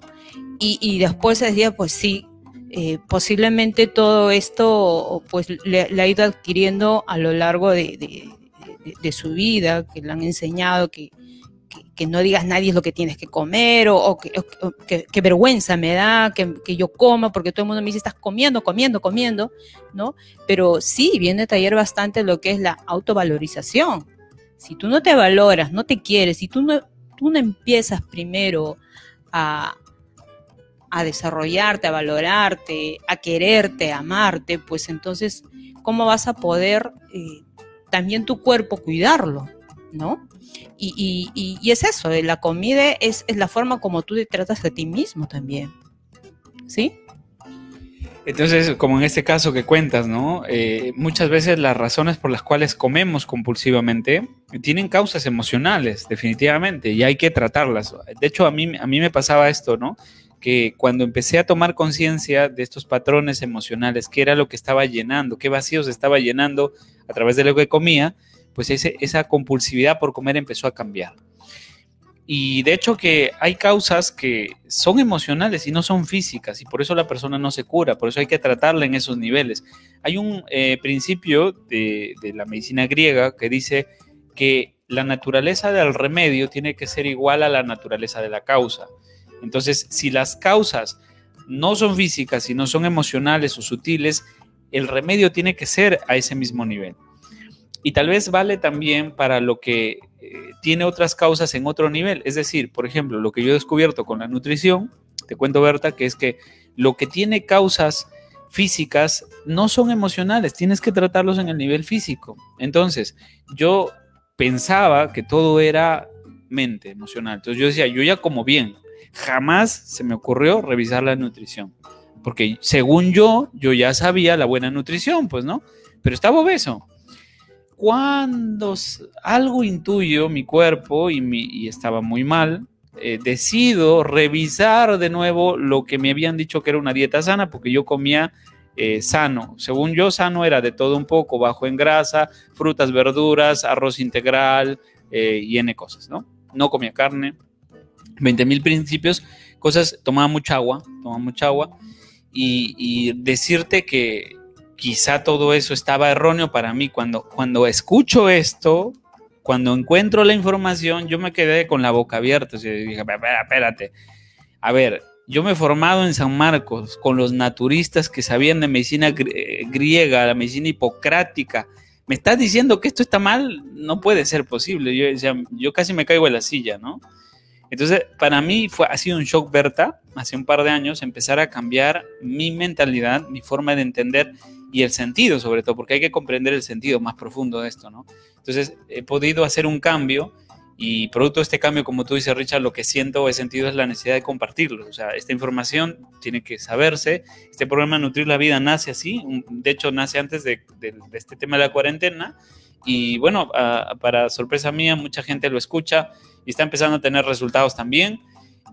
Y, después decía, pues sí, eh, posiblemente todo esto pues le, ha ido adquiriendo a lo largo de, de, su vida, que le han enseñado que, que, no digas nadie lo que tienes que comer o, que, vergüenza me da que, yo coma porque todo el mundo me dice estás comiendo, comiendo, comiendo, ¿no? Pero sí, viene a taller bastante lo que es la autovalorización. Si tú no te valoras, no te quieres, si tú no, tú no empiezas primero a, a desarrollarte, a valorarte, a quererte, a amarte, pues entonces, ¿cómo vas a poder eh, también tu cuerpo cuidarlo? ¿No? Y, es eso, eh, la comida es, la forma como tú te tratas a ti mismo también. ¿Sí? Entonces, como en este caso que cuentas, ¿no? Eh, muchas veces las razones por las cuales comemos compulsivamente tienen causas emocionales, definitivamente, y hay que tratarlas. De hecho, a mí, a mí me pasaba esto, ¿no? Que cuando empecé a tomar conciencia de estos patrones emocionales, qué era lo que estaba llenando, qué vacíos estaba llenando a través de lo que comía, pues esa compulsividad por comer empezó a cambiar. Y de hecho que hay causas que son emocionales y no son físicas y por eso la persona no se cura, por eso hay que tratarla en esos niveles. Hay un eh, principio de, de la medicina griega que dice que la naturaleza del remedio tiene que ser igual a la naturaleza de la causa. Entonces, si las causas no son físicas y no son emocionales o sutiles, el remedio tiene que ser a ese mismo nivel. Y tal vez vale también para lo que eh, tiene otras causas en otro nivel. Es decir, por ejemplo, lo que yo he descubierto con la nutrición, te cuento Berta, que es que lo que tiene causas físicas no son emocionales, tienes que tratarlos en el nivel físico. Entonces, yo pensaba que todo era mente emocional. Entonces yo decía, yo ya como bien, jamás se me ocurrió revisar la nutrición. Porque según yo, yo ya sabía la buena nutrición, pues, ¿no? Pero estaba obeso cuando algo intuyo mi cuerpo y, estaba muy mal, eh, decido revisar de nuevo lo que me habían dicho que era una dieta sana, porque yo comía eh, sano. Según yo, sano era de todo un poco, bajo en grasa, frutas, verduras, arroz integral eh, y N cosas, ¿no? No comía carne, 20 mil principios, cosas, tomaba mucha agua, tomaba mucha agua. y decirte que quizá todo eso estaba erróneo para mí. Cuando, cuando escucho esto, cuando encuentro la información, yo me quedé con la boca abierta. Y dije, espérate, a ver, yo me he formado en San Marcos con los naturistas que sabían de medicina griega, la medicina hipocrática. ¿Me estás diciendo que esto está mal? No puede ser posible. Yo, yo casi me caigo en la silla, ¿no? Entonces, para mí fue, ha sido un shock, Berta, hace un par de años, empezar a cambiar mi mentalidad, mi forma de entender y el sentido sobre todo, porque hay que comprender el sentido más profundo de esto, ¿no? Entonces he podido hacer un cambio y producto de este cambio, como tú dices, Richard, lo que siento o he sentido es la necesidad de compartirlo. O sea, esta información tiene que saberse. Este programa Nutrir la Vida nace así, de hecho nace antes de, este tema de la cuarentena. Y bueno, para sorpresa mía, mucha gente lo escucha y está empezando a tener resultados también.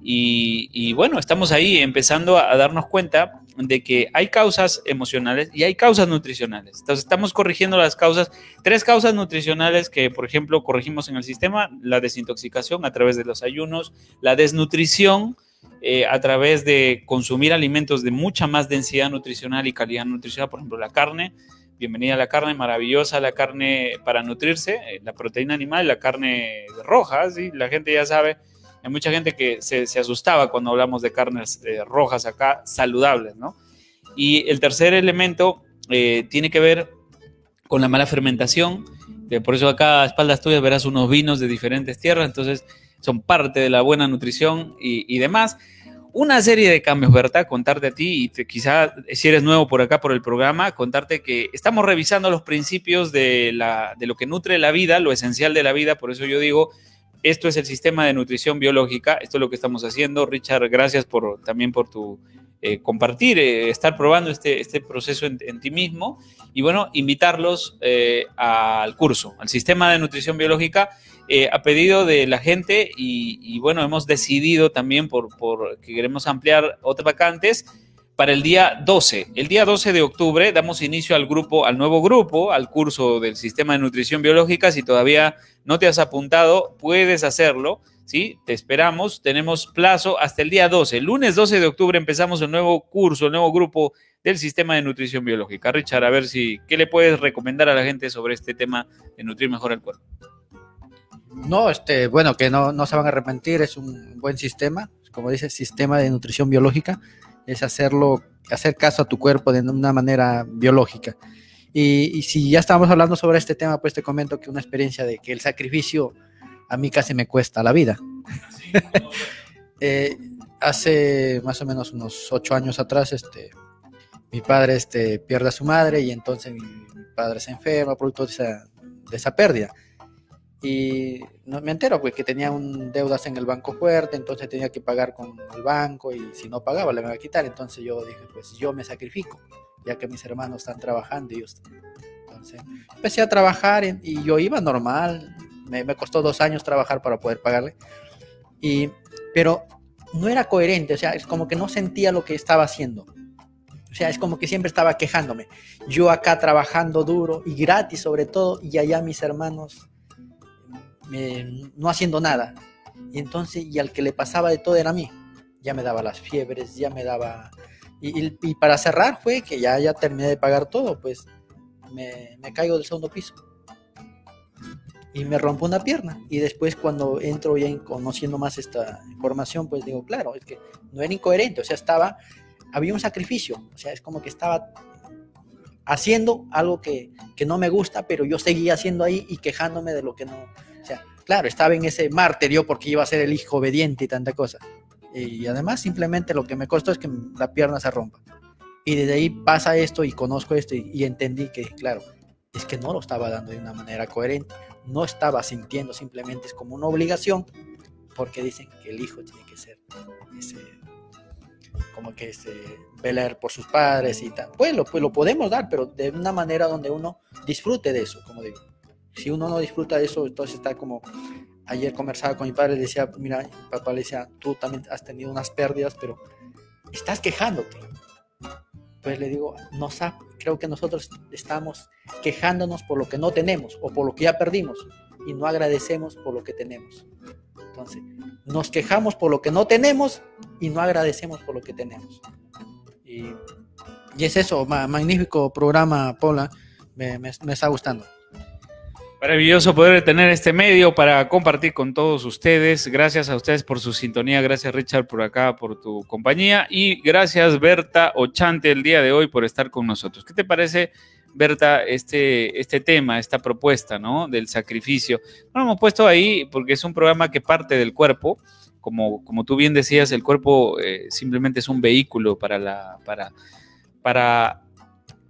Y, bueno, estamos ahí empezando a, darnos cuenta de que hay causas emocionales y hay causas nutricionales. Entonces estamos corrigiendo las causas, tres causas nutricionales que, por ejemplo, corregimos en el sistema, la desintoxicación a través de los ayunos, la desnutrición eh, a través de consumir alimentos de mucha más densidad nutricional y calidad nutricional, por ejemplo, la carne. Bienvenida a la carne, maravillosa la carne para nutrirse, eh, la proteína animal, la carne roja, ¿sí? la gente ya sabe hay mucha gente que se, asustaba cuando hablamos de carnes eh, rojas acá, saludables, ¿no? Y el tercer elemento eh, tiene que ver con la mala fermentación. por eso acá a espaldas tuyas verás unos vinos de diferentes tierras, entonces son parte de la buena nutrición y, demás. Una serie de cambios, ¿verdad? Contarte a ti y quizá si eres nuevo por acá por el programa, contarte que estamos revisando los principios de, la, de lo que nutre la vida, lo esencial de la vida, por eso yo digo, esto es el sistema de nutrición biológica, esto es lo que estamos haciendo. Richard, gracias por, también por tu eh, compartir, eh, estar probando este, este proceso en, ti mismo. Y bueno, invitarlos eh, al curso, al sistema de nutrición biológica a pedido de la gente. Y, bueno, hemos decidido también por, por que queremos ampliar otras vacantes para el día 12. El día 12 de octubre damos inicio al grupo, al nuevo grupo, al curso del sistema de nutrición biológica. Si todavía no te has apuntado, puedes hacerlo. ¿sí? Te esperamos. Tenemos plazo hasta el día 12. El lunes 12 de octubre empezamos el nuevo curso, el nuevo grupo del sistema de nutrición biológica. Richard, a ver si, ¿qué le puedes recomendar a la gente sobre este tema de nutrir mejor el cuerpo? No, este, bueno, que no, no se van a arrepentir, es un buen sistema, como dice, sistema de nutrición biológica, es hacerlo, hacer caso a tu cuerpo de una manera biológica. Y, si ya estamos hablando sobre este tema, pues te comento que una experiencia de que el sacrificio a mí casi me cuesta la vida. *laughs* eh, hace más o menos unos ocho años atrás, este, mi padre este, pierde a su madre y entonces mi, mi padre se enferma producto de esa, de esa pérdida. Y no, me entero pues, que tenía un deudas en el banco fuerte, entonces tenía que pagar con el banco y si no pagaba le iban a quitar. Entonces yo dije, pues yo me sacrifico, ya que mis hermanos están trabajando y yo Entonces empecé a trabajar y yo iba normal, me, me, costó dos años trabajar para poder pagarle, y, pero no era coherente, o sea, es como que no sentía lo que estaba haciendo. O sea, es como que siempre estaba quejándome. Yo acá trabajando duro y gratis sobre todo, y allá mis hermanos no haciendo nada. Y entonces, y al que le pasaba de todo era a mí. Ya me daba las fiebres, ya me daba... Y, y, para cerrar fue que ya, ya terminé de pagar todo, pues me, caigo del segundo piso y me rompo una pierna. Y después cuando entro ya conociendo más esta información, pues digo, claro, es que no era incoherente, o sea, estaba, había un sacrificio, o sea, es como que estaba haciendo algo que, que no me gusta, pero yo seguía haciendo ahí y quejándome de lo que no, claro, estaba en ese martirio porque iba a ser el hijo obediente y tanta cosa. Y además simplemente lo que me costó es que la pierna se rompa. Y desde ahí pasa esto y conozco esto y, entendí que, claro, es que no lo estaba dando de una manera coherente no estaba sintiendo, simplemente es como una obligación, porque dicen que el hijo tiene que ser ese, como que ese, velar por sus padres y tal. Pues lo, pues lo podemos dar, pero de una manera donde uno disfrute de eso, como digo. Si uno no disfruta eso, entonces está como... Ayer conversaba con mi padre, le decía, mira, mi papá le decía, tú también has tenido unas pérdidas, pero estás quejándote. Pues le digo, no sabe, creo que nosotros estamos quejándonos por lo que no tenemos o por lo que ya perdimos y no agradecemos por lo que tenemos. Entonces, nos quejamos por lo que no tenemos y no agradecemos por lo que tenemos. Y, es eso, ma magnífico programa, Paula, me está gustando. Maravilloso poder tener este medio para compartir con todos ustedes. Gracias a ustedes por su sintonía. Gracias Richard por acá, por tu compañía. Y gracias Berta Ochante el día de hoy por estar con nosotros. ¿Qué te parece, Berta, este, este tema, esta propuesta ¿no? del sacrificio? Lo hemos puesto ahí porque es un programa que parte del cuerpo. Como, como tú bien decías, el cuerpo eh, simplemente es un vehículo para, la, para, para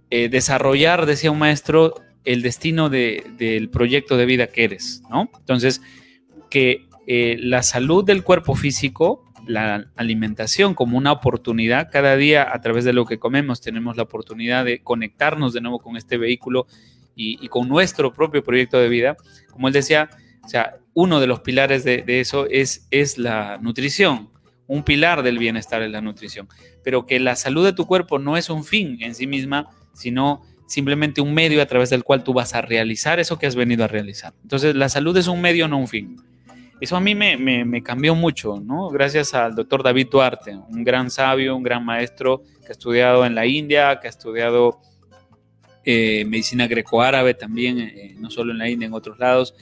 eh, desarrollar, decía un maestro, el destino de, del proyecto de vida que eres, ¿no? Entonces, que eh, la salud del cuerpo físico, la alimentación como una oportunidad, cada día a través de lo que comemos tenemos la oportunidad de conectarnos de nuevo con este vehículo y, con nuestro propio proyecto de vida. Como él decía, o sea, uno de los pilares de, de eso es, es la nutrición. Un pilar del bienestar es la nutrición. Pero que la salud de tu cuerpo no es un fin en sí misma, sino simplemente un medio a través del cual tú vas a realizar eso que has venido a realizar. Entonces, la salud es un medio, no un fin. Eso a mí me, cambió mucho, ¿no? Gracias al doctor David Duarte, un gran sabio, un gran maestro que ha estudiado en la India, que ha estudiado eh, medicina grecoárabe también, eh, no solo en la India, en otros lados,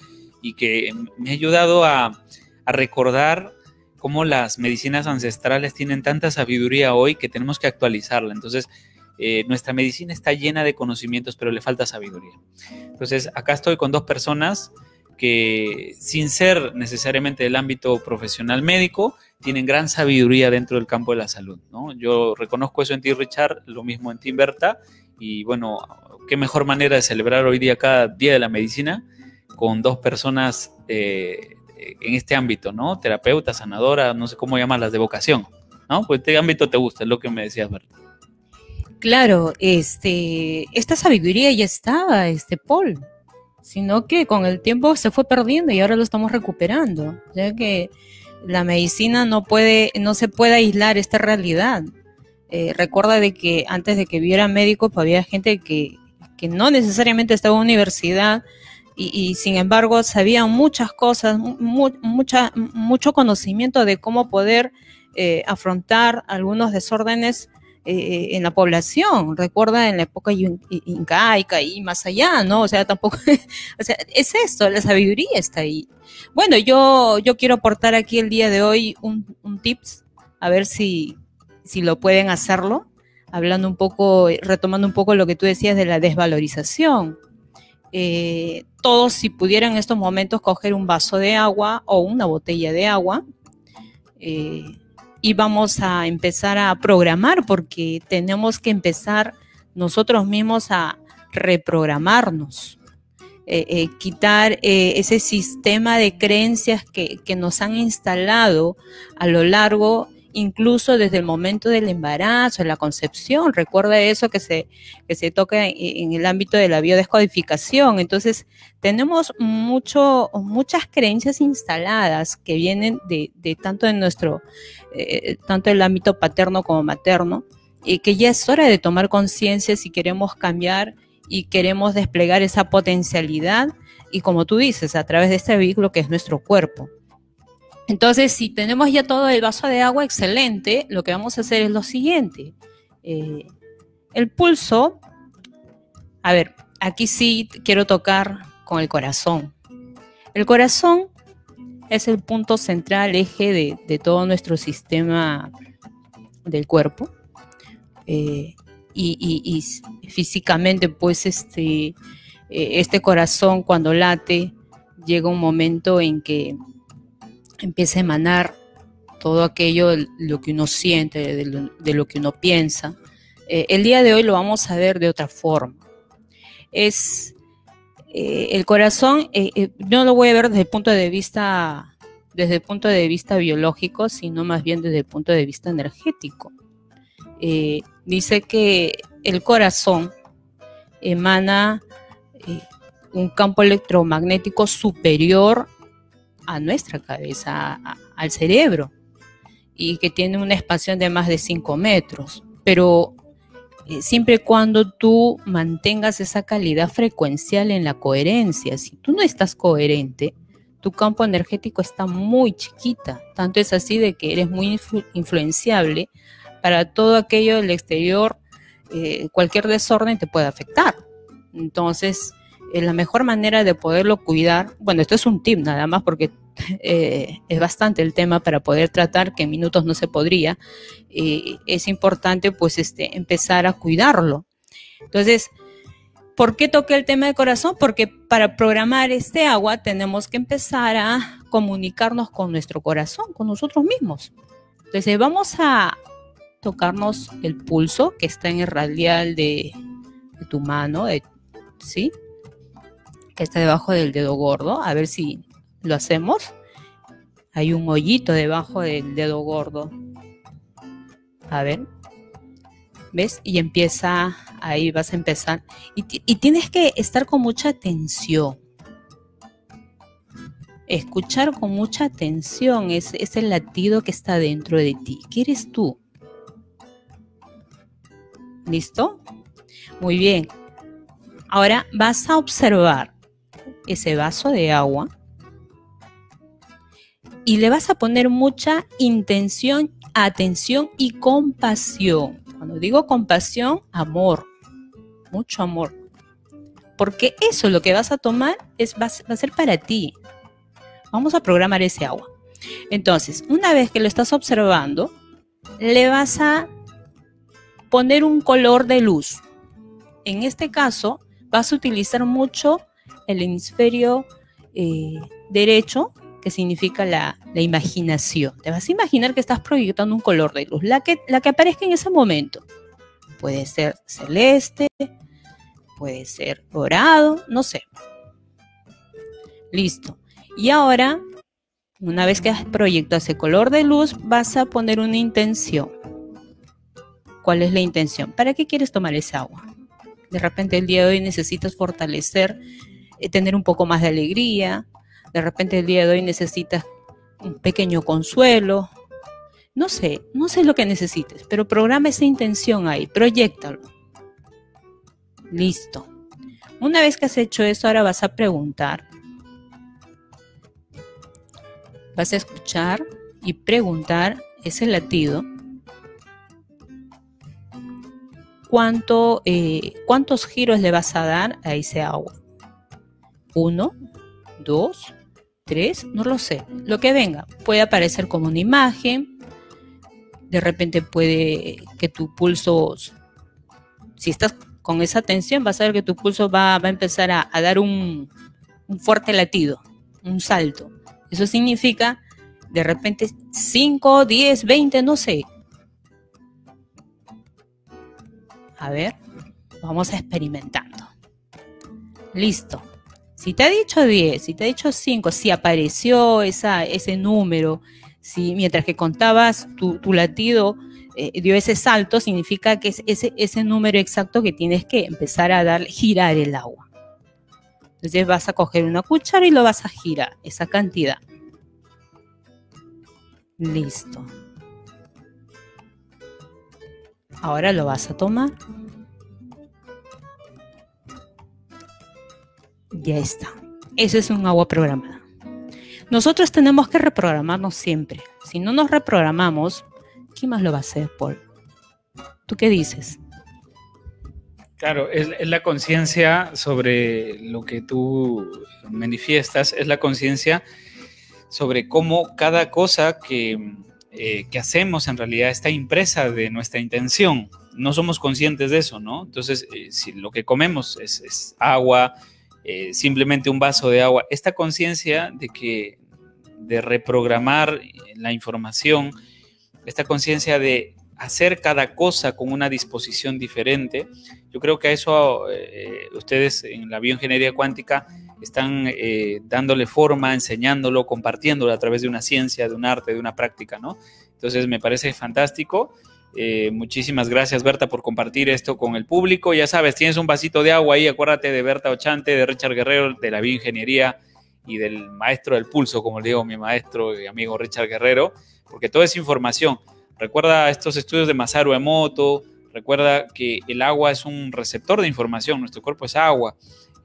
y que me ha ayudado a, a recordar cómo las medicinas ancestrales tienen tanta sabiduría hoy que tenemos que actualizarla. Entonces, eh, nuestra medicina está llena de conocimientos, pero le falta sabiduría. Entonces, acá estoy con dos personas que, sin ser necesariamente del ámbito profesional médico, tienen gran sabiduría dentro del campo de la salud. ¿no? Yo reconozco eso en ti, Richard, lo mismo en ti, Berta, y bueno, qué mejor manera de celebrar hoy día cada Día de la Medicina con dos personas eh, en este ámbito, ¿no? Terapeuta, sanadora, no sé cómo llamarlas, de vocación, ¿no? Pues este ámbito te gusta, es lo que me decías, Berta. Claro, este, esta sabiduría ya estaba, este Paul, sino que con el tiempo se fue perdiendo y ahora lo estamos recuperando, ya que la medicina no puede, no se puede aislar esta realidad. Eh, recuerda de que antes de que viera médicos pues, había gente que, que no necesariamente estaba en universidad y, sin embargo sabía muchas cosas, mucha, mucho conocimiento de cómo poder eh, afrontar algunos desórdenes eh, en la población. Recuerda en la época incaica y más allá, ¿no? O sea, tampoco, *laughs* o sea, es esto, la sabiduría está ahí. Bueno, yo, yo quiero aportar aquí el día de hoy un, un tips, a ver si, si lo pueden hacerlo, hablando un poco, retomando un poco lo que tú decías de la desvalorización. Eh, todos si pudieran en estos momentos coger un vaso de agua o una botella de agua eh, y vamos a empezar a programar porque tenemos que empezar nosotros mismos a reprogramarnos, eh, quitar ese sistema de creencias que, que, nos han instalado a lo largo incluso desde el momento del embarazo, la concepción. Recuerda eso que se, que se toca en, el ámbito de la biodescodificación. Entonces, tenemos mucho, muchas creencias instaladas que vienen de, tanto en nuestro, eh, tanto el ámbito paterno como materno, y que ya es hora de tomar conciencia si queremos cambiar y queremos desplegar esa potencialidad y como tú dices, a través de este vehículo que es nuestro cuerpo. Entonces, si tenemos ya todo el vaso de agua, excelente, lo que vamos a hacer es lo siguiente. Eh, el pulso, a ver, aquí sí quiero tocar con el corazón. El corazón es el punto central, eje de, todo nuestro sistema del cuerpo. Eh, y, físicamente, pues, este, eh, este corazón cuando late, llega un momento en que empieza a emanar todo aquello, de lo que uno siente, de lo, que uno piensa. Eh, el día de hoy lo vamos a ver de otra forma. Es eh, el corazón, eh, no lo voy a ver desde el punto de vista, desde el punto de vista biológico, sino más bien desde el punto de vista energético. dice que el corazón emana un campo electromagnético superior a nuestra cabeza, al cerebro, y que tiene una expansión de más de 5 metros. Pero eh, siempre y cuando tú mantengas esa calidad frecuencial en la coherencia, si tú no estás coherente, tu campo energético está muy chiquita. Tanto es así de que eres muy influenciable para todo aquello del exterior, eh, cualquier desorden te puede afectar. Entonces, la mejor manera de poderlo cuidar, bueno, esto es un tip nada más porque eh, es bastante el tema para poder tratar, que en minutos no se podría, es importante pues este, empezar a cuidarlo. Entonces, ¿por qué toqué el tema del corazón? Porque para programar este agua tenemos que empezar a comunicarnos con nuestro corazón, con nosotros mismos. Entonces, vamos a tocarnos el pulso que está en el radial de tu mano, ¿sí? Que está debajo del dedo gordo. A ver si lo hacemos. Hay un hoyito debajo del dedo gordo. A ver. ¿Ves? Y empieza, ahí vas a empezar. Y, tienes que estar con mucha atención. Escuchar con mucha atención es, es el latido que está dentro de ti. ¿Qué eres tú? ¿Listo? Muy bien. Ahora vas a observar ese vaso de agua y le vas a poner mucha intención, atención y compasión. Cuando digo compasión, amor, mucho amor. Porque eso lo que vas a tomar es, va, a ser para ti. Vamos a programar ese agua. Entonces, una vez que lo estás observando, le vas a poner un color de luz. En este caso, vas a utilizar mucho el hemisferio eh, derecho, que significa la, imaginación. Te vas a imaginar que estás proyectando un color de luz, la que, la que aparezca en ese momento. Puede ser celeste, puede ser dorado, no sé. Listo. Y ahora, una vez que has proyectado ese color de luz, vas a poner una intención. ¿Cuál es la intención? ¿Para qué quieres tomar esa agua? De repente el día de hoy necesitas fortalecer tener un poco más de alegría, de repente el día de hoy necesitas un pequeño consuelo. No sé, no sé lo que necesites, pero programa esa intención ahí, proyectalo. Listo. Una vez que has hecho eso, ahora vas a preguntar. Vas a escuchar y preguntar ese latido. ¿Cuánto, eh, ¿Cuántos giros le vas a dar a ese agua? ¿Uno? ¿Dos? ¿Tres? No lo sé. Lo que venga. Puede aparecer como una imagen. De repente puede que tu pulso, si estás con esa tensión, vas a ver que tu pulso va, a empezar a, dar un, un fuerte latido, un salto. Eso significa de repente 5, 10, 20, no sé. A ver, vamos experimentando. Listo. Si te ha dicho 10, si te ha dicho 5, si apareció esa, ese número, si mientras que contabas tu, latido eh, dio ese salto, significa que es ese, ese número exacto que tienes que empezar a dar, girar el agua. Entonces vas a coger una cuchara y lo vas a girar, esa cantidad. Listo. Ahora lo vas a tomar. Ya está. Ese es un agua programada. Nosotros tenemos que reprogramarnos siempre. Si no nos reprogramamos, ¿quién más lo va a hacer, Paul? ¿Tú qué dices? Claro, es, la conciencia sobre lo que tú manifiestas, es la conciencia sobre cómo cada cosa eh, que, hacemos en realidad está impresa de nuestra intención. No somos conscientes de eso, ¿no? Entonces, eh, si lo que comemos es, agua, eh, simplemente un vaso de agua, esta conciencia de que de reprogramar la información, esta conciencia de hacer cada cosa con una disposición diferente, yo creo que a eso ustedes en la bioingeniería cuántica están eh, dándole forma, enseñándolo, compartiéndolo a través de una ciencia, de un arte, de una práctica, ¿no? Entonces me parece fantástico. Eh, muchísimas gracias, Berta, por compartir esto con el público. Ya sabes, tienes un vasito de agua ahí, acuérdate de Berta Ochante, de Richard Guerrero, de la bioingeniería y del maestro del pulso, como le digo mi maestro y amigo Richard Guerrero, porque toda esa información. Recuerda estos estudios de Masaru Emoto, recuerda que el agua es un receptor de información, nuestro cuerpo es agua.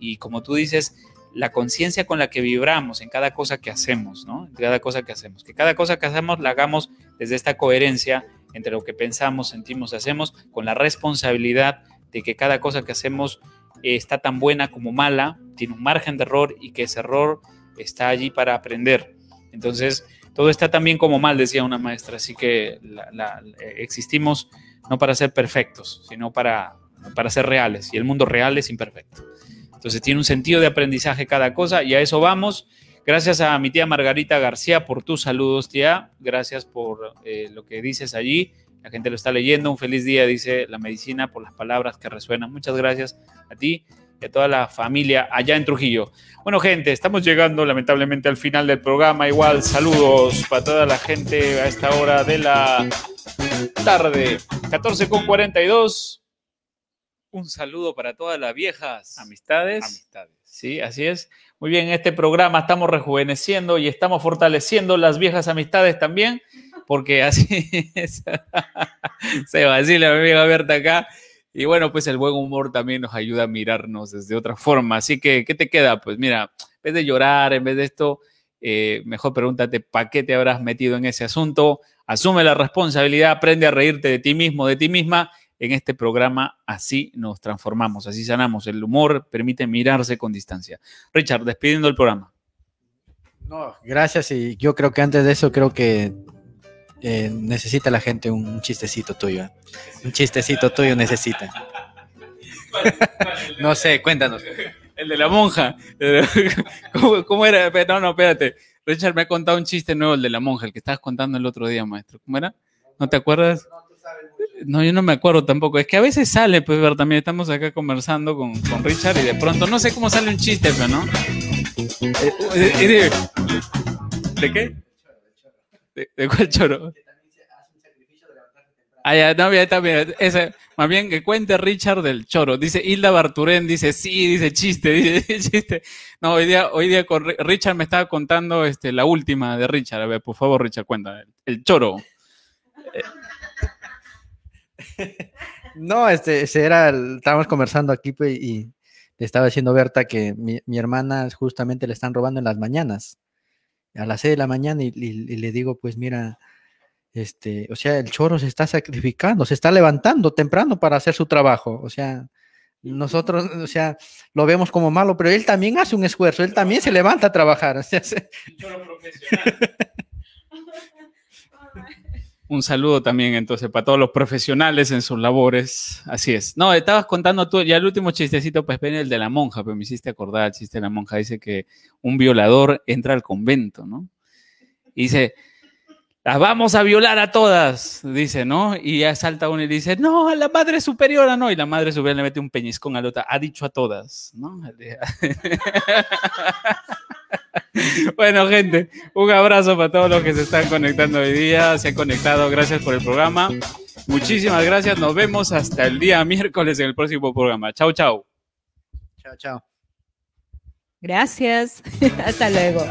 Y como tú dices, la conciencia con la que vibramos en cada cosa que hacemos, ¿no? En cada cosa que hacemos. Que cada cosa que hacemos la hagamos desde esta coherencia entre lo que pensamos, sentimos, hacemos, con la responsabilidad de que cada cosa que hacemos eh, está tan buena como mala, tiene un margen de error y que ese error está allí para aprender. Entonces, todo está tan bien como mal, decía una maestra, así que eh, existimos no para ser perfectos, sino para, para ser reales, y el mundo real es imperfecto. Entonces tiene un sentido de aprendizaje cada cosa y a eso vamos. Gracias a mi tía Margarita García por tus saludos, tía. Gracias por eh, lo que dices allí. La gente lo está leyendo. Un feliz día, dice la medicina, por las palabras que resuenan. Muchas gracias a ti y a toda la familia allá en Trujillo. Bueno, gente, estamos llegando lamentablemente al final del programa. Igual, saludos para toda la gente a esta hora de la tarde. 14 con 42 un saludo para todas las viejas amistades. Amistades. Sí, así es. Muy bien, en este programa estamos rejuveneciendo y estamos fortaleciendo las viejas amistades también, porque así. *laughs* Se va a la amiga Berta acá. Y bueno, pues el buen humor también nos ayuda a mirarnos desde otra forma. Así que, ¿qué te queda? Pues mira, en vez de llorar, en vez de esto, eh, mejor pregúntate para qué te habrás metido en ese asunto. Asume la responsabilidad, aprende a reírte de ti mismo, de ti misma en este programa así nos transformamos, así sanamos. El humor permite mirarse con distancia. Richard, despidiendo el programa. No, gracias y yo creo que antes de eso creo que eh, necesita la gente un, chistecito tuyo. ¿eh? Un chistecito tuyo necesita. *laughs* no sé, cuéntanos. El de la monja. *laughs* ¿Cómo, ¿Cómo, era? No, no, espérate. Richard me ha contado un chiste nuevo, el de la monja, el que estabas contando el otro día, maestro. ¿Cómo era? ¿No te acuerdas? No, yo no me acuerdo tampoco. Es que a veces sale, pues, ver, también estamos acá conversando con, Richard y de pronto, no sé cómo sale un chiste, pero no. Eh, eh, de, qué? ¿De, cuál choro? Ah, ya, no, ya también. Ese, más bien que cuente Richard del choro. Dice Hilda Barturén, dice sí, dice chiste, *laughs* dice chiste. No, hoy día, hoy día con Richard me estaba contando este, la última de Richard. A ver, por favor, Richard, cuenta. El choro. *laughs* *laughs* No, este, ese era, el- estábamos conversando aquí pues, y le estaba diciendo Berta que mi, mi hermana justamente le están robando en las mañanas, a las 6 de la mañana y, y- y le digo, pues mira, este, o sea, el choro se está sacrificando, se está levantando temprano para hacer su trabajo, o sea, nosotros, o sea, lo vemos como malo, pero él también hace un esfuerzo, él también se levanta a trabajar, o sea, se- Un saludo también entonces para todos los profesionales en sus labores. Así es. No, estabas contando tú, ya el último chistecito, pues ven el de la monja, pero me hiciste acordar el chiste de la monja. Dice que un violador entra al convento, ¿no? Y dice, las vamos a violar a todas, dice, ¿no? Y ya salta uno y dice, no, a la madre superiora, no. Y la madre superiora le mete un peñiscón a la otra, ha dicho a todas, ¿no? *laughs* *laughs* *laughs* Bueno, gente, un abrazo para todos los que se están conectando hoy día, se han conectado, gracias por el programa. Muchísimas gracias, nos vemos hasta el día miércoles en el próximo programa. Chau, chau. chao, chao. Gracias. *laughs* Hasta luego.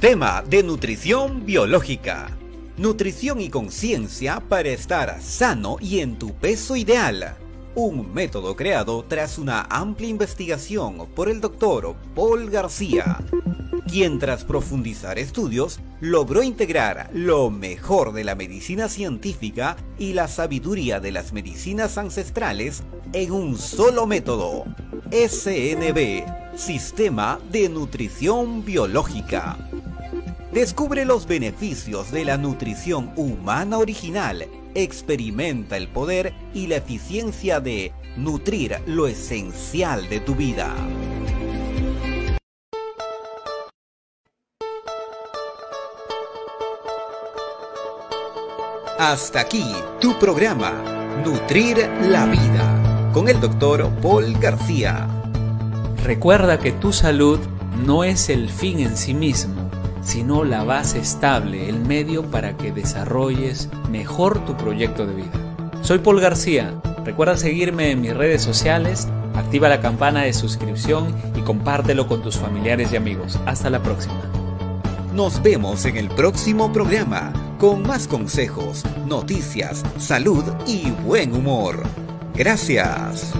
Sistema de Nutrición Biológica. Nutrición y conciencia para estar sano y en tu peso ideal. Un método creado tras una amplia investigación por el doctor Paul García, quien tras profundizar estudios logró integrar lo mejor de la medicina científica y la sabiduría de las medicinas ancestrales en un solo método. SNB, Sistema de Nutrición Biológica. Descubre los beneficios de la nutrición humana original. Experimenta el poder y la eficiencia de nutrir lo esencial de tu vida. Hasta aquí tu programa, Nutrir la Vida, con el doctor Paul García. Recuerda que tu salud no es el fin en sí mismo, sino la base estable, el medio para que desarrolles mejor tu proyecto de vida. Soy Paul García. Recuerda seguirme en mis redes sociales, activa la campana de suscripción y compártelo con tus familiares y amigos. Hasta la próxima. Nos vemos en el próximo programa con más consejos, noticias, salud y buen humor. Gracias.